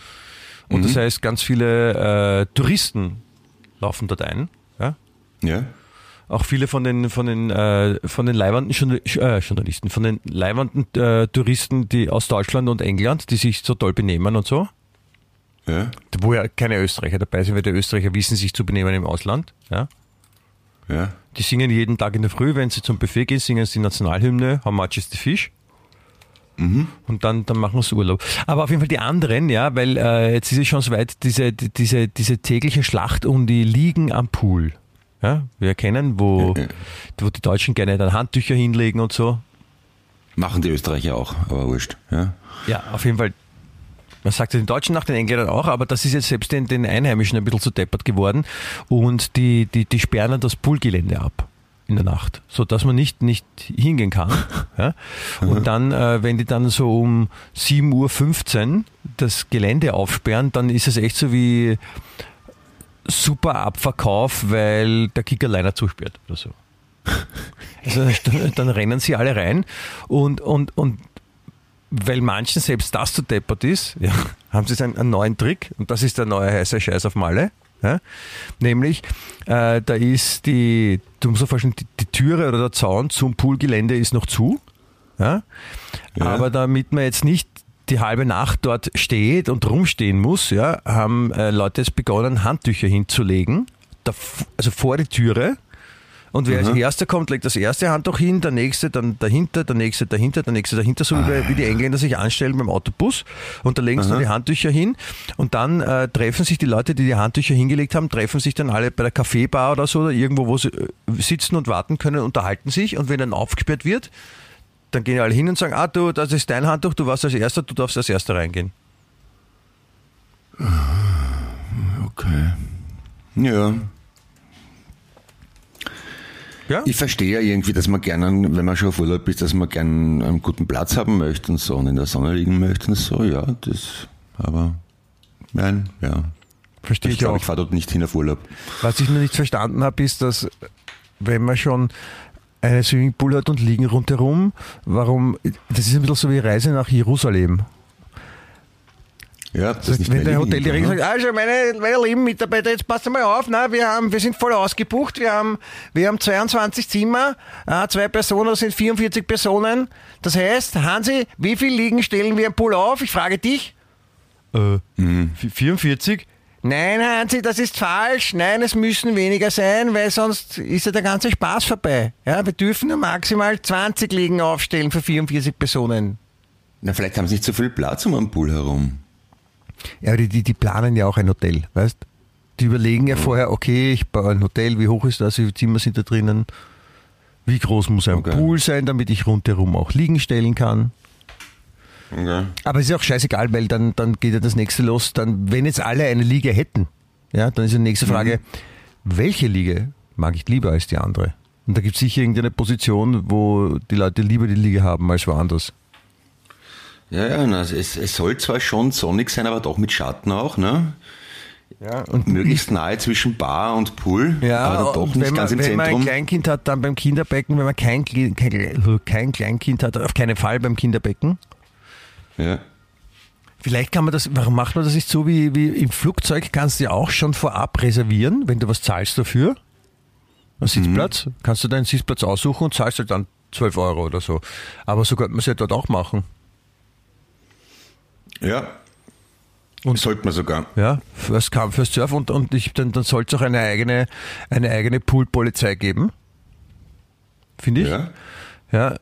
Und das heißt, ganz viele äh, Touristen laufen dort ein. Ja? Ja? Auch viele von den von den äh, von den leibenden äh, Journalisten, von den leibenden äh, Touristen, die aus Deutschland und England, die sich so toll benehmen und so, Ja? wo ja keine Österreicher dabei sind, weil die Österreicher wissen sich zu benehmen im Ausland. Ja? Ja? Die singen jeden Tag in der Früh, wenn sie zum Buffet gehen, singen sie die Nationalhymne, How much is the fish? Und dann, dann machen sie Urlaub. Aber auf jeden Fall die anderen, ja, weil äh, jetzt ist es schon soweit, diese, die- diese, diese tägliche Schlacht um die Liegen am Pool. Ja, wir erkennen, wo, wo die Deutschen gerne dann Handtücher hinlegen und so. Machen die Österreicher auch, aber wurscht. Ja? Ja, auf jeden Fall. Man sagt den Deutschen nach, den Engländern auch, aber das ist jetzt selbst den, den Einheimischen ein bisschen zu deppert geworden. Und die, die, die sperren dann das Poolgelände ab in der Nacht, so dass man nicht, nicht hingehen kann. Ja? Und dann, äh, wenn die dann so um 7.15 Uhr das Gelände aufsperren, dann ist es echt so wie super Abverkauf, weil der Kickerliner zusperrt oder so. Also dann, dann rennen sie alle rein und, und, und weil manchen selbst das zu deppert ist, ja, haben sie einen, einen neuen Trick und das ist der neue heiße Scheiß auf Malle. Ja? Nämlich, äh, da ist die, du musst dir vorstellen, die, die Türe oder der Zaun zum Poolgelände ist noch zu. Ja? Ja. Aber damit man jetzt nicht die halbe Nacht dort steht und rumstehen muss, ja, haben äh, Leute jetzt begonnen, Handtücher hinzulegen, da, also vor die Türe. Und wer als erster kommt, legt das erste Handtuch hin, der nächste dann dahinter, der nächste dahinter, der nächste dahinter, so wie, wie die Engländer sich anstellen beim Autobus. Und da legen sie dann die Handtücher hin. Und dann äh, treffen sich die Leute, die die Handtücher hingelegt haben, treffen sich dann alle bei der Kaffeebar oder so, oder irgendwo, wo sie äh, sitzen und warten können, unterhalten sich. Und wenn dann aufgesperrt wird, dann gehen alle hin und sagen, ah du, das ist dein Handtuch, du warst als Erster, du darfst als Erster reingehen. Okay. Ja. Ja? Ich verstehe ja irgendwie, dass man gerne, wenn man schon auf Urlaub ist, dass man gerne einen guten Platz haben möchte und so und in der Sonne liegen möchte und so, ja, das, aber, nein, ja. Verstehe Ich ich glaube, auch. ich fahre dort nicht hin auf Urlaub. Was ich noch nicht verstanden habe, ist, dass wenn man schon einen Swimmingpool hat und liegen rundherum, warum, das ist ein bisschen so wie Reise nach Jerusalem. Ja, das ist nicht wenn der Hoteldirektor liegen, sagt, also meine, meine lieben Mitarbeiter, jetzt passt mal auf, na, wir, haben, wir sind voll ausgebucht, wir haben, wir haben 22 Zimmer, äh, zwei Personen, das sind 44 Personen. Das heißt, Hansi, wie viel Liegen stellen wir im Pool auf? Ich frage dich. Äh, 44? Nein, Hansi, das ist falsch. Nein, es müssen weniger sein, weil sonst ist ja der ganze Spaß vorbei. Ja, wir dürfen nur maximal 20 Liegen aufstellen für 44 Personen. Na, vielleicht haben sie nicht so viel Platz um am Pool herum. Ja, aber die, die, die planen ja auch ein Hotel, weißt? Die überlegen ja vorher, okay, ich baue ein Hotel, wie hoch ist das, wie viele Zimmer sind da drinnen, wie groß muss ein Okay. Pool sein, damit ich rundherum auch liegen stellen kann. Okay. Aber es ist auch scheißegal, weil dann, dann geht ja das nächste los, dann, wenn jetzt alle eine Liege hätten, ja, dann ist die nächste Frage, welche Liege mag ich lieber als die andere? Und da gibt es sicher irgendeine Position, wo die Leute lieber die Liege haben als woanders. Ja, ja, na, es, es soll zwar schon sonnig sein, aber doch mit Schatten auch, ne? Ja, und möglichst nahe zwischen Bar und Pool, Ja, aber dann doch nicht wenn, man, ganz im wenn man ein Zentrum. Kleinkind hat, dann beim Kinderbecken, wenn man kein, kein, kein Kleinkind hat, auf keinen Fall beim Kinderbecken. Ja. Vielleicht kann man das, warum macht man das nicht so wie, wie im Flugzeug, kannst du ja auch schon vorab reservieren, wenn du was zahlst dafür. Einen Sitzplatz, kannst du deinen Sitzplatz aussuchen und zahlst halt dann 12 Euro oder so. Aber so könnte man es ja dort auch machen. ja. Und- Sollte man sogar. Ja, fürs Camp, fürs Surf und, und ich, dann, dann soll es auch eine eigene, eine eigene Poolpolizei geben. Finde ich. Ja. Ja,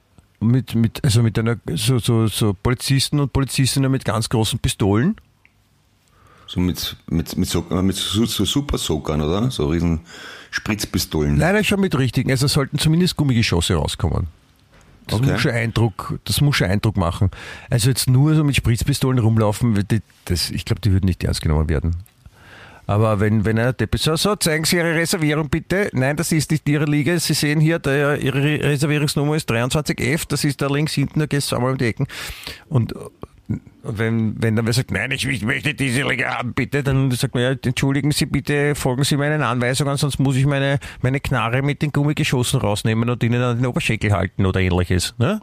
mit, mit, also mit einer, so, so, so Polizisten und Polizistinnen mit ganz großen Pistolen. So mit, mit, mit, so, mit so, so Super Soakern, oder? So riesen Spritzpistolen. Nein, nein, schon mit richtigen. Also sollten zumindest Gummigeschosse rauskommen. Das Okay. muss schon Eindruck, das muss schon Eindruck machen. Also jetzt nur so mit Spritzpistolen rumlaufen, das, ich glaube, die würden nicht ernst genommen werden. Aber wenn, wenn er Depp ist, so, so, zeigen Sie Ihre Reservierung bitte. Nein, das ist nicht Ihre Liga. Sie sehen hier, der, Ihre Reservierungsnummer ist 23F, das ist da links hinten, da gehst du einmal um die Ecken. Und, und wenn, wenn dann wer sagt, nein, ich, ich möchte diese Liga haben, bitte, dann sagt man, ja, entschuldigen Sie bitte, folgen Sie meinen Anweisungen, sonst muss ich meine, meine Knarre mit den Gummigeschossen rausnehmen und Ihnen an den Oberschenkel halten oder ähnliches. Ne?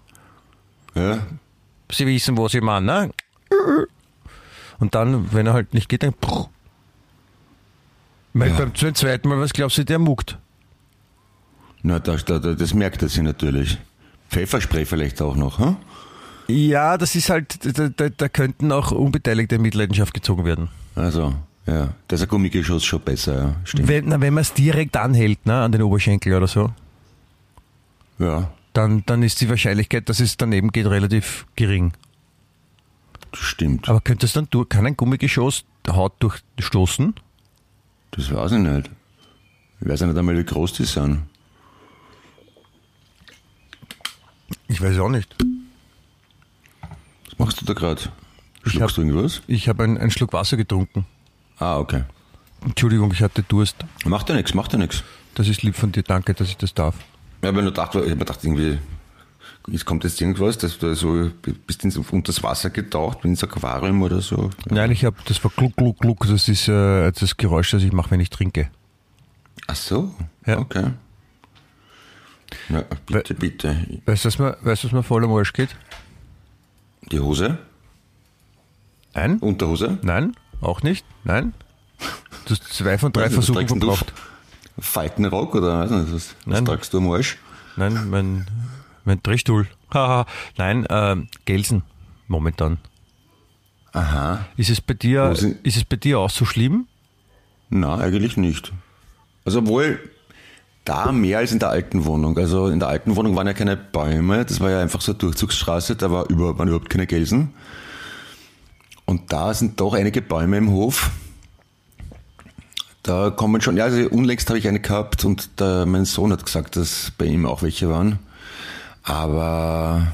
Ja. Sie wissen, wo Sie machen, ne? Und dann, wenn er halt nicht geht, dann. Weil Ja. beim zum zweiten Mal, was glaubst du, der muckt? Na, das, das, das merkt er sich natürlich. Pfefferspray vielleicht auch noch, hm? Ja, das ist halt, da, da, da könnten auch Unbeteiligte in Mitleidenschaft gezogen werden. Also, ja. Da ist ein Gummigeschoss schon besser, ja. Stimmt. Wenn, na, wenn man es direkt anhält, ne, an den Oberschenkel oder so, Ja, dann, dann ist die Wahrscheinlichkeit, dass es daneben geht, relativ gering. stimmt. Aber könnte es dann durch, kann ein Gummigeschoss Haut durchstoßen? Das weiß ich nicht. Ich weiß ja nicht einmal, wie groß die sind. Ich weiß auch nicht. Was machst du da gerade? Schluckst du irgendwas? Ich habe einen, einen Schluck Wasser getrunken. Ah, okay. Entschuldigung, ich hatte Durst. Macht ja nichts, macht ja nichts. Das ist lieb von dir, danke, dass ich das darf. Ich habe mir nur gedacht, ich hab mir gedacht, irgendwie, jetzt kommt jetzt irgendwas, dass du so bist ins, unter das Wasser getaucht, ins Aquarium oder so. Nein, ich habe, das war gluck, gluck, gluck, das ist äh, das Geräusch, das ich mache, wenn ich trinke. Ach so, Ja. okay. Ja, bitte, bitte. Weißt du, was mir, weißt, was mir voll am Arsch geht? Die Hose? Nein, Unterhose? nein, auch nicht, nein. Du hast zwei von drei Versuchen verbraucht. Faltenrock oder was, was Nein. tragst du am Arsch? Nein, mein, mein Drehstuhl. Nein, ähm, Gelsen, momentan. Aha. Ist es bei dir, ist es bei dir auch so schlimm? Na, eigentlich nicht. Also wohl da mehr als in der alten Wohnung. Also in der alten Wohnung waren ja keine Bäume, das war ja einfach so eine Durchzugsstraße, da war über, waren überhaupt keine Gelsen. Und da sind doch einige Bäume im Hof. Da kommen schon, ja, also unlängst habe ich eine gehabt und der, mein Sohn hat gesagt, dass bei ihm auch welche waren. Aber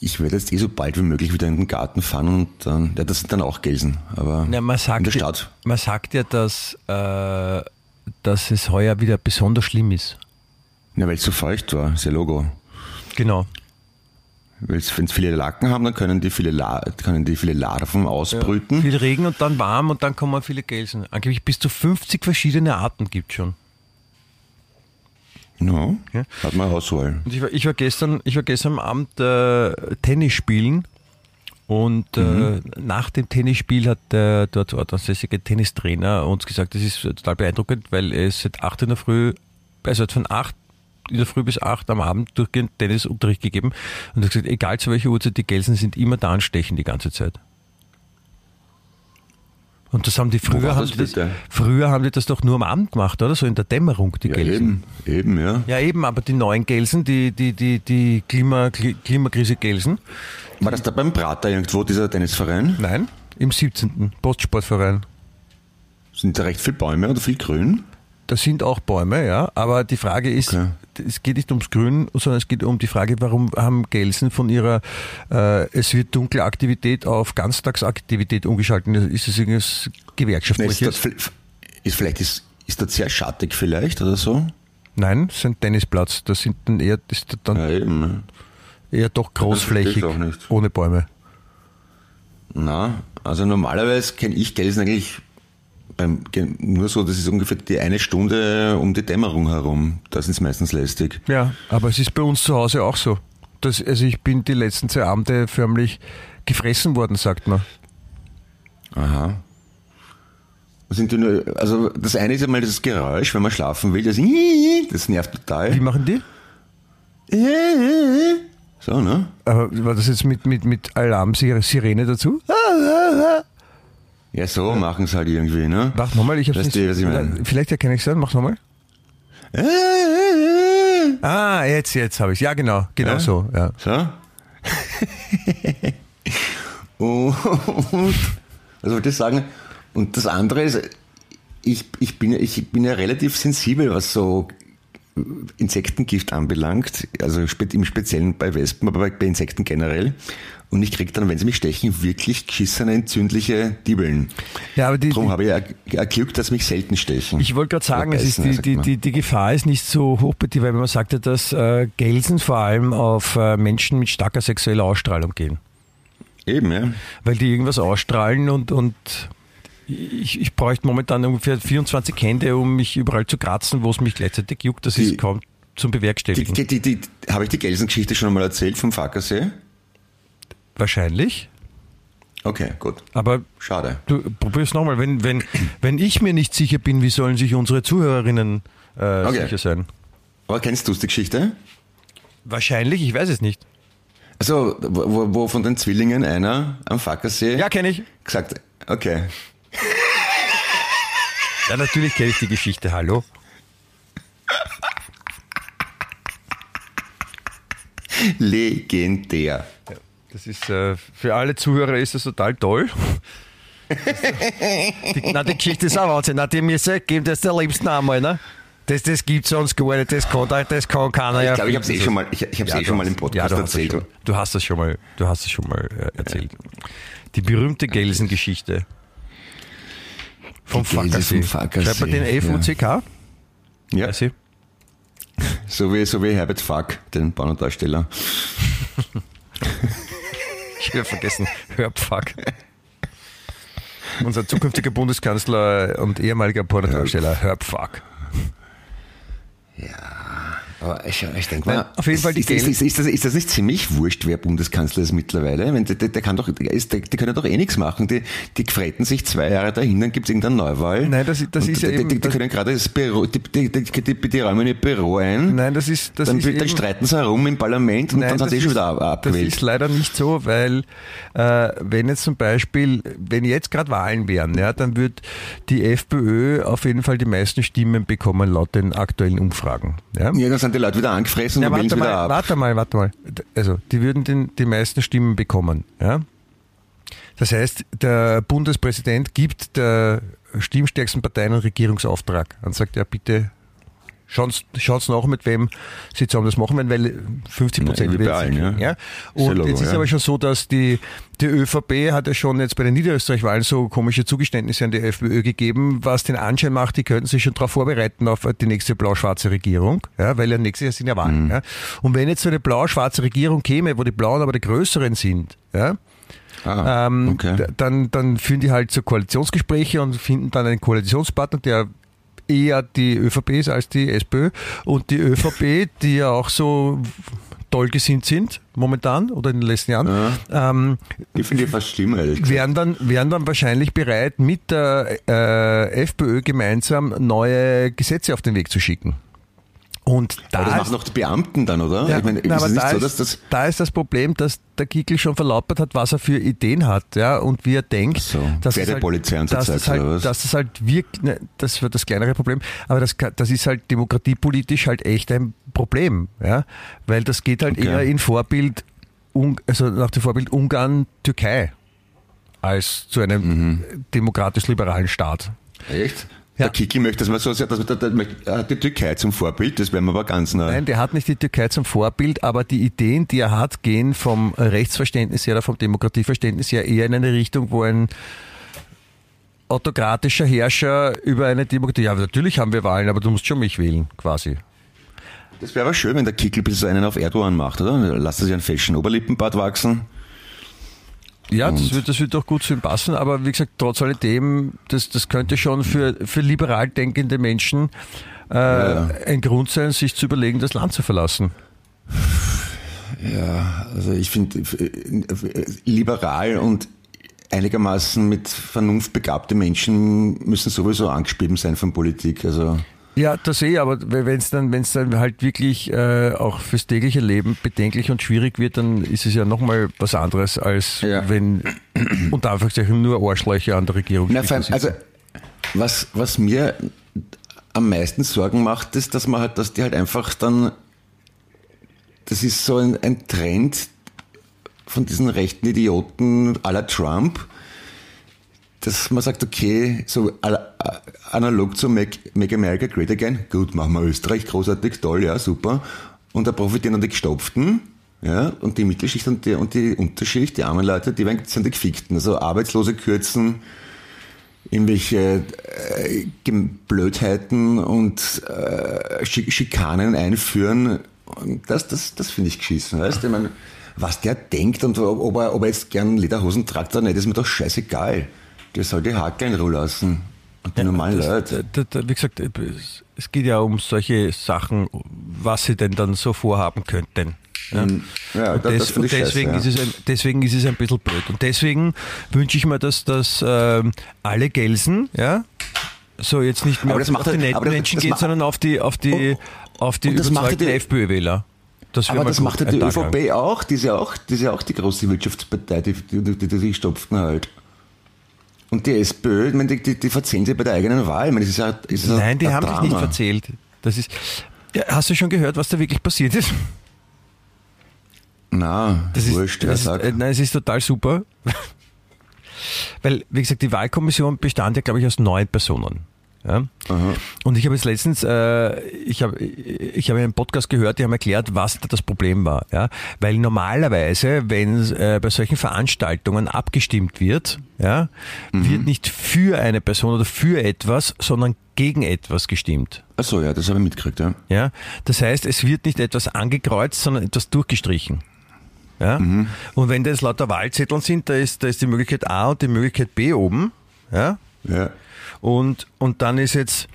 ich werde jetzt eh so bald wie möglich wieder in den Garten fahren und dann, ja, das sind dann auch Gelsen. Aber Ja, man sagt, in der ja- Stadt. man sagt ja, dass, äh, dass es heuer wieder besonders schlimm ist. Ja, weil es so feucht war, ist ja Logo. Genau. Wenn es viele Lacken haben, dann können die viele, La können die viele Larven ausbrüten. Viel Regen und dann warm und dann kommen viele Gelsen. Angeblich bis zu 50 verschiedene Arten gibt schon. Ja, Ja. hat man Auswahl. Und ich war, ich war gestern, ich war gestern am Abend äh, Tennis spielen und äh, nach dem Tennisspiel hat der dort ortsansässige Tennistrainer uns gesagt, das ist total beeindruckend, weil es seit 8 in der Früh, also hat von 8 in der Früh bis 8 am Abend durchgehend Tennisunterricht gegeben und er hat gesagt, egal zu welcher Uhrzeit, die Gelsen sind immer da und stechen die ganze Zeit. Und das haben die früher, haben die das, früher haben die das doch nur am Abend gemacht, oder? So in der Dämmerung, die Ja, Gelsen. eben, eben, ja. Ja, eben, aber die neuen Gelsen, die, die, die, die Klima, Kli- Klimakrise Gelsen, War das da beim Prater irgendwo, dieser Tennisverein? nein, im 17. Postsportverein. Sind da recht viele Bäume oder viel Grün? Da sind auch Bäume, ja, aber die Frage ist, Okay. Es geht nicht ums Grün, sondern es geht um die Frage, warum haben Gelsen von ihrer äh, Es wird dunkle Aktivität auf Ganztagsaktivität umgeschaltet? Ist es irgendwas ist, gewerkschaftliches? dort, vi- ist vielleicht ist, ist dort sehr schattig vielleicht oder so? Nein, es ist ein Tennisplatz. Das sind dann eher, das ist dann Ja, eben. eher doch großflächig, ohne Bäume. Na, also normalerweise kenne ich Gelsen eigentlich beim, nur so, das ist ungefähr die eine Stunde um die Dämmerung herum. Da sind es meistens lästig. Ja, aber es ist bei uns zu Hause auch so. Das, also ich bin die letzten zwei Abende förmlich gefressen worden, sagt man. Aha. Sind die nur, also das eine ist einmal das Geräusch, wenn man schlafen will, das, das nervt Wie total. machen die? So, ne? Aber war das jetzt mit, mit, mit Alarm-Sirene dazu? Ja, so machen es halt irgendwie, ne? Mach nochmal, ich hab's Weißt nicht. was ich meine? Vielleicht erkenne ich es dann, mach nochmal. Ah, jetzt, jetzt habe ich Ja, genau, genau Ja? so. Ja. So? und, was wollte ich sagen? Und das andere ist, ich, ich, bin, ich bin ja relativ sensibel, was so Insektengift anbelangt, also im Speziellen bei Wespen, aber bei Insekten generell. Und ich kriege dann, wenn sie mich stechen, wirklich geschissene, entzündliche Diebeln. Ja, aber die, Darum die, habe ich ja ein Glück, dass mich selten stechen. ich wollte gerade sagen, Oder es ist beißen, die, die, man. die, die Gefahr ist nicht so hoch weil man sagt ja, dass äh, Gelsen vor allem auf äh, Menschen mit starker sexueller Ausstrahlung gehen. Eben, ja. weil die irgendwas ausstrahlen und, und ich, ich bräuchte momentan ungefähr 24 Hände, um mich überall zu kratzen, wo es mich gleichzeitig juckt. Das Die- ist kaum zum Die, Bewerkstelligen. die, die, die, habe ich die Gelsengeschichte schon einmal erzählt vom Fackersee? Wahrscheinlich. Okay, gut. Aber Schade. du probier's nochmal. Wenn, wenn, wenn ich mir nicht sicher bin, wie sollen sich unsere Zuhörerinnen äh, Okay. sicher sein? Aber kennst du die Geschichte? Wahrscheinlich, ich weiß es nicht. Also, wo, wo- von den Zwillingen einer am Fackersee Ja, kenne ich. gesagt, okay, Ja, natürlich kenne ich die Geschichte. Hallo. legendär. Das ist äh, für alle Zuhörer ist das total toll. die, na, die Geschichte ist auch Wahnsinn. Na, die müssen geben das der liebsten einmal, ne? Das, das gibt sonst gar nicht, das kann, das kann keiner. Ich ja glaube, ich habe es eh schon mal, ich, ich Ja, eh schon mal hast- im Podcast ja, du hast erzählt. Schon, du hast das schon mal, du hast das schon mal äh, erzählt. Die berühmte Gelsen-Geschichte. Vom Fackersee. Schreibt man den F-U-C-K? Ja, ich. so wie, so wie Herbert Fuck, den Bau- und Darsteller. Ich habe vergessen. Hörpfuck. Unser zukünftiger Bundeskanzler und ehemaliger Pornodarsteller Hörpfuck. Aber ich, ich denke Nein, mal, auf jeden Fall die ist, ist, ist, ist, das, ist das nicht ziemlich wurscht, wer Bundeskanzler ist mittlerweile? Wenn, der, der, kann doch, der ist, der, die können doch eh nichts machen. Die, die fretten sich zwei Jahre dahin, dann gibt es irgendeine Neuwahl. Nein, das- das ist ja die, eben- die, die das- können gerade das Büro, die, die, die, die, räumen ihr Büro ein. Nein, das ist, das dann, ist dann eben, streiten sie herum im Parlament und dann sind sie eh schon wieder ab- das abgewählt. ist leider nicht so, weil äh, wenn jetzt zum Beispiel, wenn jetzt gerade Wahlen wären, ja, dann wird die FPÖ auf jeden Fall die meisten Stimmen bekommen laut den aktuellen Umfragen. Ja? Ja, dann sind die Leute wieder angefressen Ja, und wählen warte sie wieder mal, ab. warte mal, warte mal. Also, die würden den, die meisten Stimmen bekommen. Ja? Das heißt, der Bundespräsident gibt der stimmstärksten Partei einen Regierungsauftrag und sagt, ja bitte schaut's, schaut's nach, mit wem sie zusammen das machen werden, weil 50 Prozent Ja, allen, ja. ja. Und Logo, jetzt ist ja. aber schon so, dass die, die ÖVP hat ja schon jetzt bei den Niederösterreich-Wahlen so komische Zugeständnisse an die FPÖ gegeben, was den Anschein macht, die könnten sich schon darauf vorbereiten auf die nächste blau-schwarze Regierung, ja, weil ja nächstes Jahr sind ja Mhm. Wahlen. Ja. Und wenn jetzt so eine blau-schwarze Regierung käme, wo die Blauen aber die größeren sind, ja, Ah, ähm, okay. d- dann, dann führen die halt so Koalitionsgespräche und finden dann einen Koalitionspartner, der eher die ÖVP ist als die SPÖ. Und die ÖVP, die ja auch so toll gesinnt sind momentan oder in den letzten Jahren, ähm, Ich finde fast schlimmer, ehrlich wären, dann, wären dann wahrscheinlich bereit, mit der äh, FPÖ gemeinsam neue Gesetze auf den Weg zu schicken. Und da Aber das machen doch die Beamten dann, oder? ja, ich meine, na, ist aber es nicht da, so, ist, dass das... da ist das Problem, dass der Kickel schon verlautbart hat, was er für Ideen hat, ja, und wie er denkt, So, dass, es halt, so dass, es halt, dass es halt wirklich, ne, das wird das kleinere Problem, aber das, das ist halt demokratiepolitisch halt echt ein Problem, ja, weil das geht halt Okay. eher in Vorbild, also nach dem Vorbild Ungarn, Türkei, als zu einem Mhm. demokratisch-liberalen Staat. Echt? Ja. Der Kickel möchte, dass man so dass man, der, der, er hat die Türkei zum Vorbild, das wäre mir aber ganz nah. Nein, der hat nicht die Türkei zum Vorbild, aber die Ideen, die er hat, gehen vom Rechtsverständnis her oder vom Demokratieverständnis her eher in eine Richtung, wo ein autokratischer Herrscher über eine Demokratie, ja, natürlich haben wir Wahlen, aber du musst schon mich wählen, quasi. Das wäre aber schön, wenn der Kickel ein bisschen so einen auf Erdogan macht, oder? Lasst er sich einen feschen Oberlippenbart wachsen Ja, das wird, das wird doch gut zu ihm passen, aber wie gesagt, trotz alledem, das, das könnte schon für, für liberal denkende Menschen äh, ein Grund sein, sich zu überlegen, das Land zu verlassen. Ja, also ich finde äh, liberal und einigermaßen mit Vernunft begabte Menschen müssen sowieso angespielt sein von Politik. Also Ja, das eh, aber wenn es dann, wenn's dann halt wirklich äh, auch fürs tägliche Leben bedenklich und schwierig wird, dann ist es ja nochmal was anderes, als Ja. wenn unter Anführungszeichen nur Arschlöcher an der Regierung Na, allem, also was, was mir am meisten Sorgen macht, ist, dass man halt, dass die halt einfach dann, das ist so ein, ein Trend von diesen rechten Idioten la Trump, dass man sagt, okay, so analog zu Make, Make America Great Again, gut, machen wir Österreich, großartig, toll, ja, super. Und da profitieren dann die Gestopften, ja, und die Mittelschicht und die, und die Unterschicht, die armen Leute, die werden, sind die Gefickten. Also Arbeitslose kürzen, irgendwelche äh, Blödheiten und äh, Schi- Schikanen einführen. Und das, das, das finde ich geschissen. Weißt? du? Ich meine, was der denkt und ob ob er, ob er jetzt gern Lederhosen tragt oder nicht, ist mir doch scheißegal. Der soll die Hakel in Ruhe lassen. Und die normalen Leute. Da, da, wie gesagt, es- es geht ja um solche Sachen, was sie denn dann so vorhaben könnten. Ja, Ja, und, das- des, das und scheiße, deswegen, ja. ist es ein, deswegen ist es ein bisschen blöd. Und deswegen wünsche ich mir, dass, dass ähm, alle Gelsen, ja, so jetzt nicht mehr auf, das auf die netten das- Menschen das geht, sondern auf die, auf die, auf die das überzeugten die- FPÖ-Wähler. Das Aber das macht ja die lang. ÖVP auch. Die ist ja auch, die ist ja auch die große Wirtschaftspartei, die, die, die, die, die stopften halt. Und die SPÖ, ich meine, die, die, die verzählen sich bei der eigenen Wahl. Ich meine, ist ja, ist Nein, die ein haben sich nicht Drama. verzählt. Das ist, ja, hast du schon gehört, was da wirklich passiert ist? Na, Das ist, wurscht, wer das ist, äh, nein, es ist total super. Weil, wie gesagt, die Wahlkommission bestand ja, glaube ich, aus neun Personen. Ja? Und ich habe jetzt letztens, äh, ich habe ich habe einen Podcast gehört, die haben erklärt, was da das Problem war. Ja? Weil normalerweise, wenn äh, bei solchen Veranstaltungen abgestimmt wird, ja, wird nicht für eine Person oder für etwas, sondern gegen etwas gestimmt. Achso, ja, das habe ich mitgekriegt, ja. Ja? Das heißt, es wird nicht etwas angekreuzt, sondern etwas durchgestrichen. Ja? Und wenn das lauter Wahlzetteln sind, da ist, da ist die Möglichkeit A und die Möglichkeit B oben. Ja? Ja. Und, und dann ist jetzt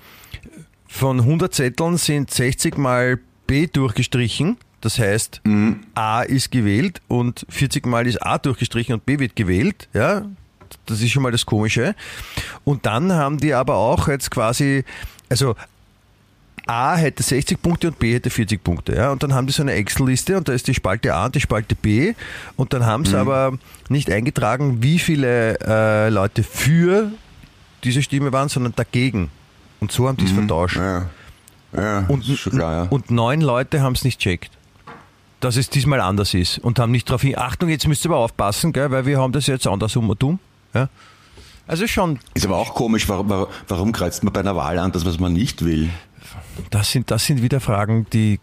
von 100 Zetteln sind 60 mal B durchgestrichen. Das heißt, A ist gewählt und 40 mal ist A durchgestrichen und B wird gewählt. Ja, das ist schon mal das Komische. Und dann haben die aber auch jetzt quasi, also A hätte 60 Punkte und B hätte 40 Punkte. Ja? Und dann haben die so eine Excel-Liste und da ist die Spalte A und die Spalte B. Und dann haben sie aber nicht eingetragen, wie viele äh, Leute für diese Stimme waren, sondern dagegen. Und so haben die es vertauscht. Ja, ja Und, klar, ja. und neun Leute haben es nicht checkt. Dass es diesmal anders ist und haben nicht darauf hin. Achtung, jetzt müsst ihr aber aufpassen, gell, weil wir haben das jetzt anders um. Ja? Also schon, ist aber auch komisch, warum, warum, kreuzt man bei einer Wahl an, das, was man nicht will? das sind, das sind wieder Fragen, die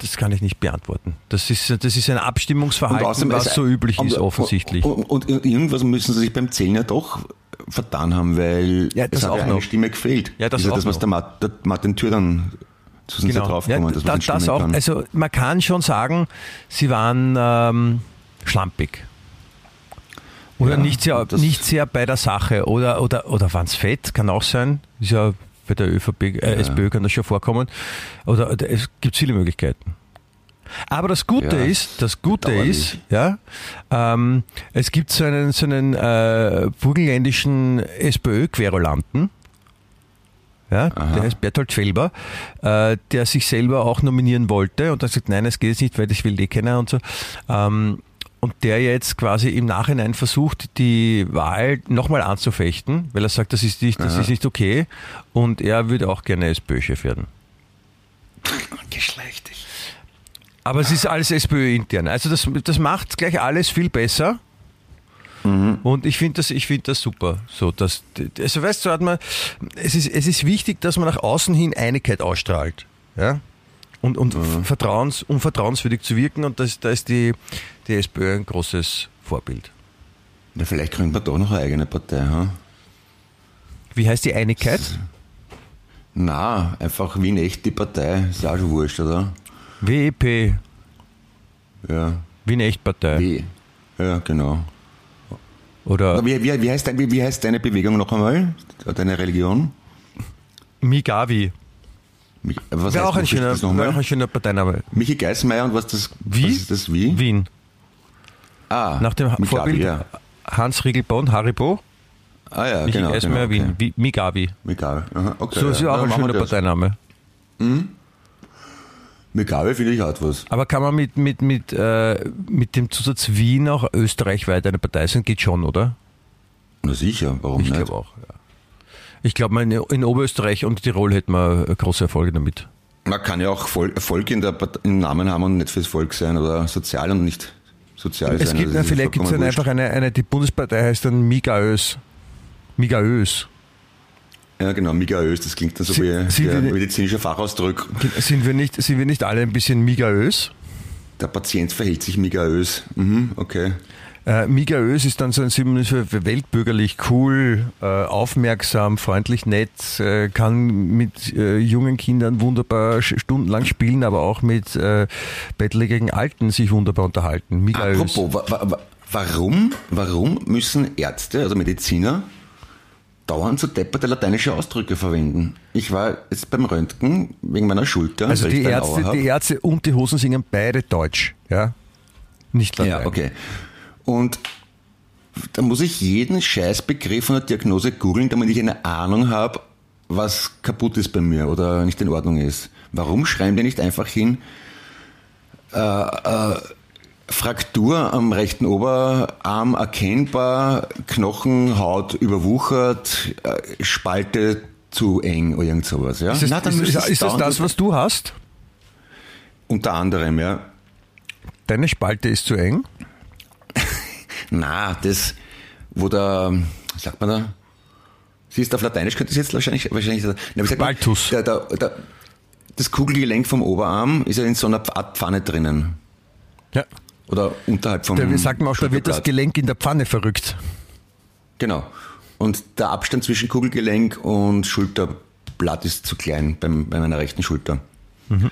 das kann ich nicht beantworten. Das ist, das ist ein Abstimmungsverhalten, was es- so üblich und- ist, offensichtlich. Und, und, und irgendwas müssen sie sich beim Zählen ja doch vertan haben, weil Ja, das es auch ja eine. Stimme gefehlt. Ja, das ist ja das, was der, Mat, der Martin Thür dann zu sind sie draufgekommen, ja, da, das auch. kann. Also man kann schon sagen, sie waren ähm, schlampig. Oder Ja, nicht, sehr, nicht sehr bei der Sache. Oder, oder, oder waren es fett? Kann auch sein. Ist ja bei der ÖVP, äh, SPÖ kann das schon vorkommen. Oder, oder es gibt viele Möglichkeiten. Aber das Gute Ja, ist, das Gute ist, ja, ähm, es gibt so einen, so einen äh, burgenländischen SPÖ-Querulanten, ja, der heißt Berthold Felber, äh, der sich selber auch nominieren wollte und dann sagt, nein, es geht jetzt nicht, weil das will eh keiner und so. Ähm, und der jetzt quasi im Nachhinein versucht, die Wahl nochmal anzufechten, weil er sagt, das ist nicht, das ist nicht okay und er würde auch gerne SPÖ-Chef werden. Geschlechtig. Aber es ist alles SPÖ-intern. Also das, das macht gleich alles viel besser. Und ich finde das, ich finde das super. So, dass, also weißt du, hat man, es ist, es ist wichtig, dass man nach außen hin Einigkeit ausstrahlt. Ja? Und, und Vertrauens, um vertrauenswürdig zu wirken. Und das, da ist die, die SPÖ ein großes Vorbild. Ja, vielleicht gründet man doch noch eine eigene Partei. Ha? Wie heißt die Einigkeit? Na, einfach Wien echt die Partei. Ist auch schon wurscht, oder? WEP, Ja. Wien Echtpartei. W. Ja, genau. Oder Wie, wie, wie, heißt, wie, wie heißt deine Bewegung noch einmal? Deine Religion? Migavi. Mich- Was Wäre auch, ein das schöner- wäre auch ein schöner Parteiname. Michi Geismeier und was das, Wie? was ist das wie? Wien. Ah, Nach dem Migavi, Vorbild Ja. Hans Riegelborn, Haribo, Ah ja, Michi genau. Geismeier, genau, Wien. Wie- Migavi. Migavi. Aha, okay, So ist ja auch ein schöner. Parteiname. Migavi finde ich hat was. Aber kann man mit, mit, mit, äh, mit dem Zusatz Wien auch österreichweit eine Partei sein? Geht schon, oder? Na sicher, warum Ich nicht? glaube auch, ja. Ich glaube, in, Oberösterreich und Tirol hätten wir große Erfolge damit. Man kann ja auch Erfolg in der im Namen haben und nicht fürs Volk sein oder sozial und nicht sozial Es sein. gibt, Also vielleicht gibt es dann einfach eine, eine, die Bundespartei heißt dann Migaös. Migaös. Ja, genau, migaös, das klingt dann so Sie- wie Sie- der medizinische Fachausdruck. Sind wir nicht, sind wir nicht alle ein bisschen Migaös? Der Patient verhält sich migaös. Mhm, okay. Äh, Migaös ist dann so ein Synonym für, weltbürgerlich, cool, äh, aufmerksam, freundlich, nett, äh, kann mit äh, jungen Kindern wunderbar stundenlang spielen, aber auch mit äh, bettlägerigen Alten sich wunderbar unterhalten. Migaös. Apropos, wa wa wa- warum, warum müssen Ärzte, also Mediziner, dauernd so depperte lateinische Ausdrücke verwenden? Ich war jetzt beim Röntgen wegen meiner Schulter. Also die Ärzte, die Ärzte und die Hosen singen beide Deutsch, ja? Nicht Latein. Ja, okay. Und da muss ich jeden Scheißbegriff von der Diagnose googeln, damit ich eine Ahnung habe, was kaputt ist bei mir oder nicht in Ordnung ist. Warum schreiben die nicht einfach hin, äh, äh, Fraktur am rechten Oberarm erkennbar, Knochenhaut überwuchert, äh, Spalte zu eng oder irgend sowas. Ja? Ist das, Na, ist, ist, ist das das, was du hast? Unter anderem, ja. Deine Spalte ist zu eng? Na, das, wo der, was sagt man da? Siehst du, auf Lateinisch könnte es jetzt wahrscheinlich, wahrscheinlich, na, wie sagt man? Baltus. Der, der, der, das Kugelgelenk vom Oberarm ist ja in so einer Art Pfanne drinnen. Ja. Oder unterhalb vom Da, wir sagen auch, da wird das. Gelenk in der Pfanne verrückt. Genau. Und der Abstand zwischen Kugelgelenk und Schulterblatt ist zu klein beim, bei meiner rechten Schulter. Mhm.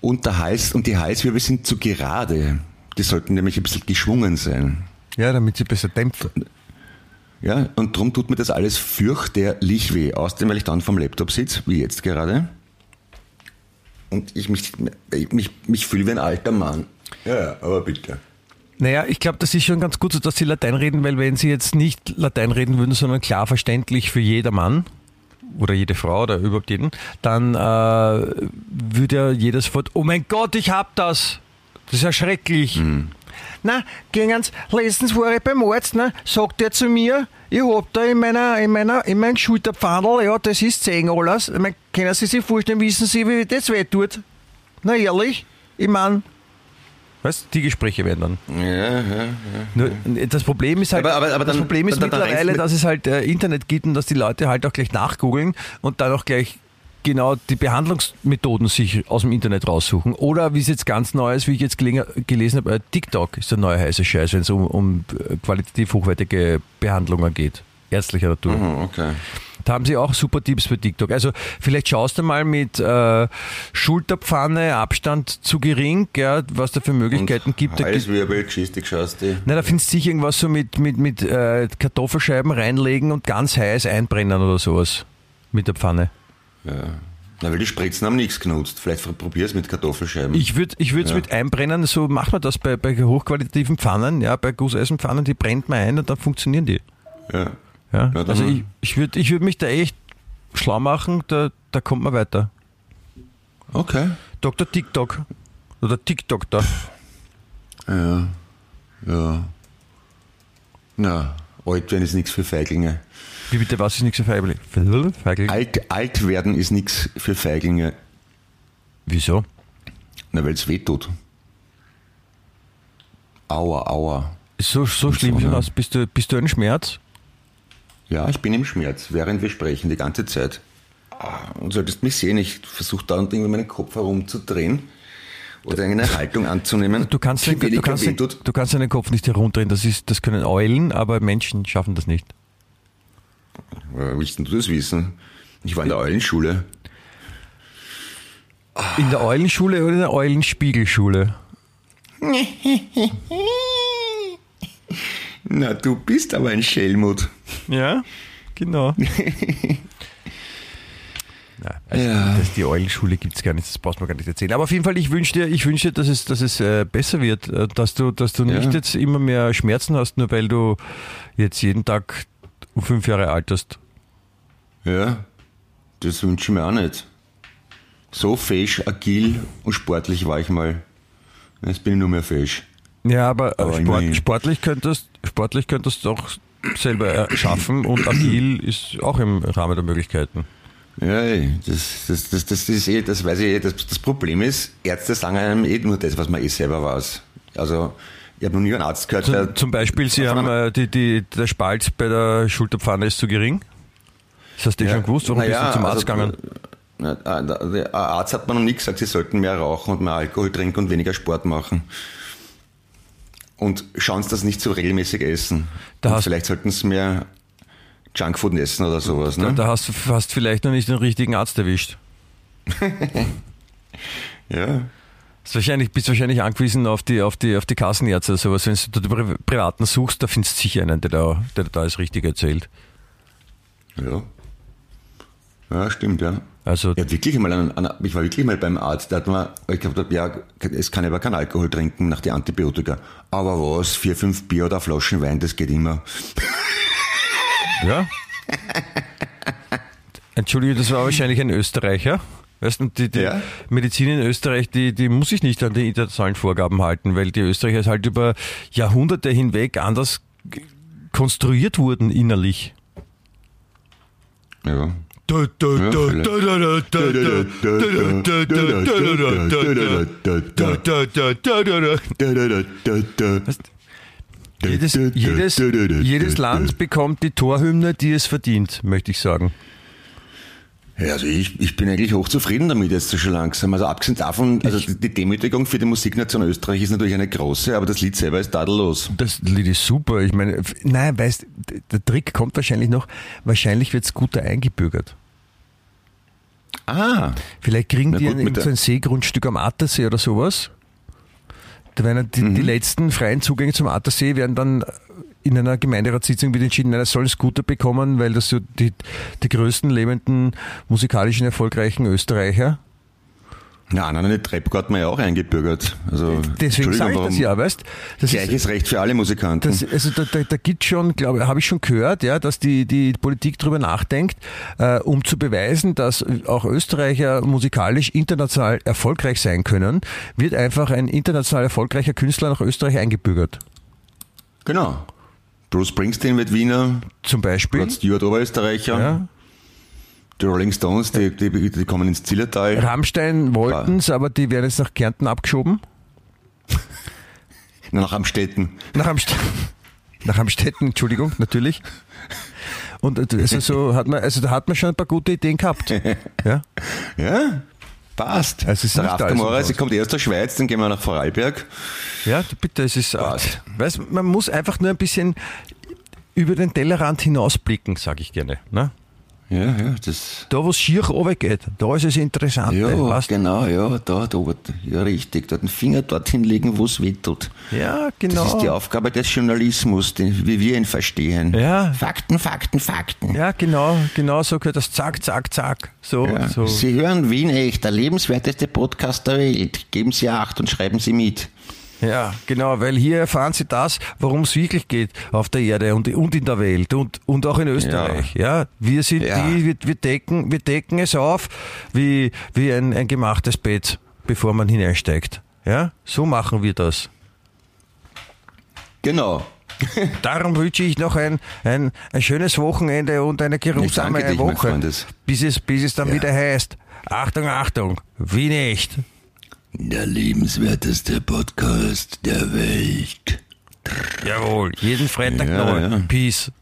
Und der Hals und die Halswirbel sind zu gerade. Die sollten nämlich ein bisschen geschwungen sein. Ja, damit sie besser dämpfen. Ja, und darum tut mir das alles fürchterlich weh. Außerdem, weil ich dann vom Laptop sitze, wie jetzt gerade. Und ich mich, mich, mich fühle wie ein alter Mann. Ja, aber bitte. Naja, ich glaube, das ist schon ganz gut so, dass sie Latein reden, weil wenn sie jetzt nicht Latein reden würden, sondern klar verständlich für jedermann oder jede Frau oder überhaupt jeden, dann äh, würde ja jeder sofort, oh mein Gott, ich hab das. Das ist ja schrecklich. Na, gegens, letztens war ich beim Arzt, ne, sagt er zu mir, ich hab da in meiner, in meiner, in meinem Schulterpfannel, ja, das ist zehn alles. Ich mein, können Sie sich vorstellen, wissen Sie, wie das weh tut? Na ehrlich, ich mein, Weißt die Gespräche werden dann. Ja, ja. Nur, das Problem ist halt, Aber- aber- aber das dann- Problem ist dann- dann mittlerweile, dass es halt äh, Internet gibt und dass die Leute halt auch gleich nachgoogeln und dann auch gleich genau die Behandlungsmethoden sich aus dem Internet raussuchen. Oder wie es jetzt ganz neu ist, wie ich jetzt gelesen habe, äh, TikTok ist der neue heiße Scheiß, wenn es um, um äh, qualitativ hochwertige Behandlungen geht. Ärztlicher Natur. Hm, okay. Da haben sie auch super Tipps für TikTok. Also vielleicht schaust du mal mit äh, Schulterpfanne, Abstand zu gering, ja, was da für Möglichkeiten gibt. Da gibt Halswirbel, Geschichte schaust du. na, da findest du sicher irgendwas so mit, mit, mit äh, Kartoffelscheiben reinlegen und ganz heiß einbrennen oder sowas. Mit der Pfanne. Ja. Na, weil die Spritzen haben nichts genutzt. Vielleicht probier's mit Kartoffelscheiben. Ich würde ich es Ja. mit einbrennen, so macht man das bei, bei hochqualitativen Pfannen, ja, bei Gusseisenpfannen, die brennt man ein und dann funktionieren die. ja. Ja? Ja, also ich, ich würde ich würd mich da echt schlau machen, da, da kommt man weiter. Okay. Dr. TikTok. Oder TikTok da. Ja. Ja. Na, alt werden ist nichts für Feiglinge. Wie bitte, was ist nichts für Feigling? Feigling? Alt, alt werden ist nichts für Feiglinge. Wieso? Na, weil es weh tut. Aua, aua. So, so schlimm so, aus. Bist du, bist du ein Schmerz? Ja, ich bin im Schmerz, während wir sprechen, die ganze Zeit. Ah, Und solltest mich sehen, ich versuche da irgendwie meinen Kopf herumzudrehen oder eine Haltung anzunehmen. Du kannst, den, du, kannst den, wehtut. du kannst deinen Kopf nicht herumdrehen. Das, ist, das können Eulen, aber Menschen schaffen das nicht. Woher willst denn du das wissen? Ich war in der Eulenschule. In der Eulenschule oder in der Eulenspiegelschule? Na, du bist aber ein Schelmut. Ja, genau. Ja, also Ja. Das, die Eulenschule gibt es gar nicht, das brauchst du mir gar nicht erzählen. Aber auf jeden Fall, ich wünsche dir, ich wünsche dir, dass es, dass es äh, besser wird, äh, dass du, dass du Ja. nicht jetzt immer mehr Schmerzen hast, nur weil du jetzt jeden Tag um fünf Jahre alt hast. Ja, das wünsche ich mir auch nicht. So fesch, agil und sportlich war ich mal. Jetzt bin ich nur mehr fesch. Ja, aber, Aber Sport, sportlich könntest, sportlich könntest du auch selber schaffen und agil ist auch im Rahmen der Möglichkeiten. Ja, das, das, das, das ist eh, das weiß ich eh. Das, das Problem ist, Ärzte sagen einem eh nur das, was man eh selber weiß. Also, ich habe noch nie einen Arzt gehört. Zum, zum Beispiel, Sie haben äh, die, die, der Spalt bei der Schulterpfanne ist zu gering. Das hast du Ja, schon gewusst, warum bist du zum Arzt also, gegangen? Äh, Der der Arzt hat mir noch nie gesagt, sie sollten mehr rauchen und mehr Alkohol trinken und weniger Sport machen. Und schauen Sie das nicht so regelmäßig essen. Da vielleicht sollten Sie mehr Junkfood essen oder sowas. Da, Ne? da hast du fast vielleicht noch nicht den richtigen Arzt erwischt. Ja. Ist wahrscheinlich, bist wahrscheinlich angewiesen auf die, auf die, auf die Kassenärzte oder sowas. Wenn du die Pri Privaten suchst, da findest du sicher einen, der da, der da alles richtig erzählt. Ja. Ja, stimmt, ja. Also, Ich, hab wirklich mal einen, einen, ich war wirklich mal beim Arzt, der hat mir ich gesagt, ja, es kann aber kein Alkohol trinken nach den Antibiotika. Aber was, vier, fünf Bier oder Flaschen Wein, das geht immer. ja. Entschuldige, das war wahrscheinlich ein Österreicher. Weißt du, die, die ja. Medizin in Österreich, die, die muss sich nicht an die internationalen Vorgaben halten, weil die Österreicher halt über Jahrhunderte hinweg anders konstruiert wurden innerlich. Ja. Jedes, jedes, jedes Land bekommt die Torhymne, die es verdient, möchte ich sagen. Ja, also ich, ich bin eigentlich hochzufrieden damit jetzt so schon langsam. Also abgesehen davon, also die Demütigung für die Musiknation Österreich ist natürlich eine große, aber das Lied selber ist tadellos. Das Lied ist super. Ich meine, nein, weißt, der Trick kommt wahrscheinlich noch. Wahrscheinlich wird es guter eingebürgert. Ah, Vielleicht kriegen die gut, ein, so ein Seegrundstück am Attersee oder sowas. Da werden die, Mhm. die letzten freien Zugänge zum Attersee werden dann in einer Gemeinderatssitzung wieder entschieden, nein, das soll ein Scooter bekommen, weil das so die, die größten lebenden musikalischen erfolgreichen Österreicher. na, nein, eine Treppe hat man ja auch eingebürgert. Also, Deswegen sage ich das ja, weißt? Das ist, Gleiches Recht für alle Musikanten. Das, also da, da, da gibt schon, glaube habe ich schon gehört, ja, dass die, die Politik darüber nachdenkt, äh, um zu beweisen, dass auch Österreicher musikalisch international erfolgreich sein können, wird einfach ein international erfolgreicher Künstler nach Österreich eingebürgert. genau. Bruce Springsteen wird Wiener, Zum Beispiel. Rod Stewart Oberösterreicher, Ja. die Rolling Stones, die, die, die kommen ins Zillertal. Rammstein wollten es, aber die werden jetzt nach Kärnten abgeschoben. Nach Amstetten. Nach Amstetten. Nach Amstetten, Entschuldigung, natürlich. Und äh, also so hat man, also da hat man schon ein paar gute Ideen gehabt. Ja. Ja, passt. Es ist der nicht Raf alles Kamora, sie kommt erst aus der Schweiz, dann gehen wir nach Vorarlberg. Ja, bitte, es ist, Passt. weißt, man muss einfach nur ein bisschen über den Tellerrand hinausblicken, sage ich gerne. Ne? Ja, ja, das. Da, wo es schier runtergeht, da ist es interessant. Ja, weißt? genau, ja, da, da, ja, richtig. Da den Finger dorthin legen, wo es wehtut. ja, genau. Das ist die Aufgabe des Journalismus, den, wie wir ihn verstehen. ja, Fakten, Fakten, Fakten. ja, genau, genau so gehört das. Zack, zack, zack. So, Ja. so. Sie hören Wien echt, der lebenswerteste Podcast der Welt. Geben Sie Acht und schreiben Sie mit. Ja, genau, weil hier erfahren Sie das, worum es wirklich geht auf der Erde und, und in der Welt und, und auch in Österreich. Ja, wir sind Ja. die, wir, wir, decken, wir decken es auf wie, wie ein, ein gemachtes Bett, bevor man hineinsteigt. Ja, so machen wir das. Genau. Darum wünsche ich noch ein, ein, ein schönes Wochenende und eine geruhsame Woche, bis es, bis es dann Ja. wieder heißt, Achtung, Achtung, wie nicht. Der lebenswerteste Podcast der Welt. Jawohl, jeden Freitag Ja, neu. ja. Peace.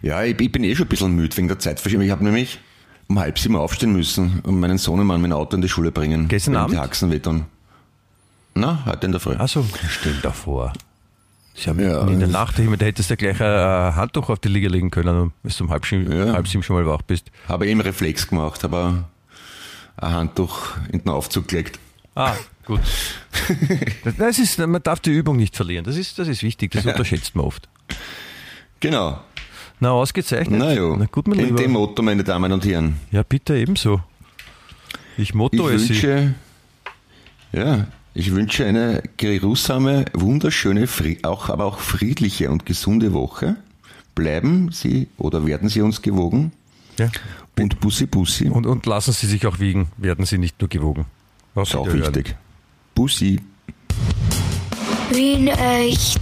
Ja, ich, ich bin eh schon ein bisschen müde wegen der Zeitverschiebung. Ich habe nämlich um halb sieben aufstehen müssen und meinen Sohnemann dem Auto in die Schule bringen. Gestern Abend? Die Haxen wehtun. Na, heute in der Früh. Also, stell dir vor. Sie haben Ja, in der Nacht, ich meine, da hättest du gleich ein Handtuch auf die Liege legen können, bis du um halb, sieben- Ja. halb sieben schon mal wach bist. Habe ich im Reflex gemacht, aber ein Handtuch in den Aufzug gelegt. Ah, Gut. Das ist, man darf die Übung nicht verlieren. Das ist, das ist wichtig. Das unterschätzt man oft. Genau. Na, ausgezeichnet. Na Na gut, mein in Lieber. dem Motto, meine Damen und Herren. Ja, bitte ebenso. Ich Ich motto es. wünsche, ja, ich wünsche eine geruhsame, wunderschöne, auch, aber auch friedliche und gesunde Woche. Bleiben Sie oder werden Sie uns gewogen Ja. Und Bussi Bussi. Und, und lassen Sie sich auch wiegen, werden Sie nicht nur gewogen. Auf ist auch wichtig. Bussi. Wien echt.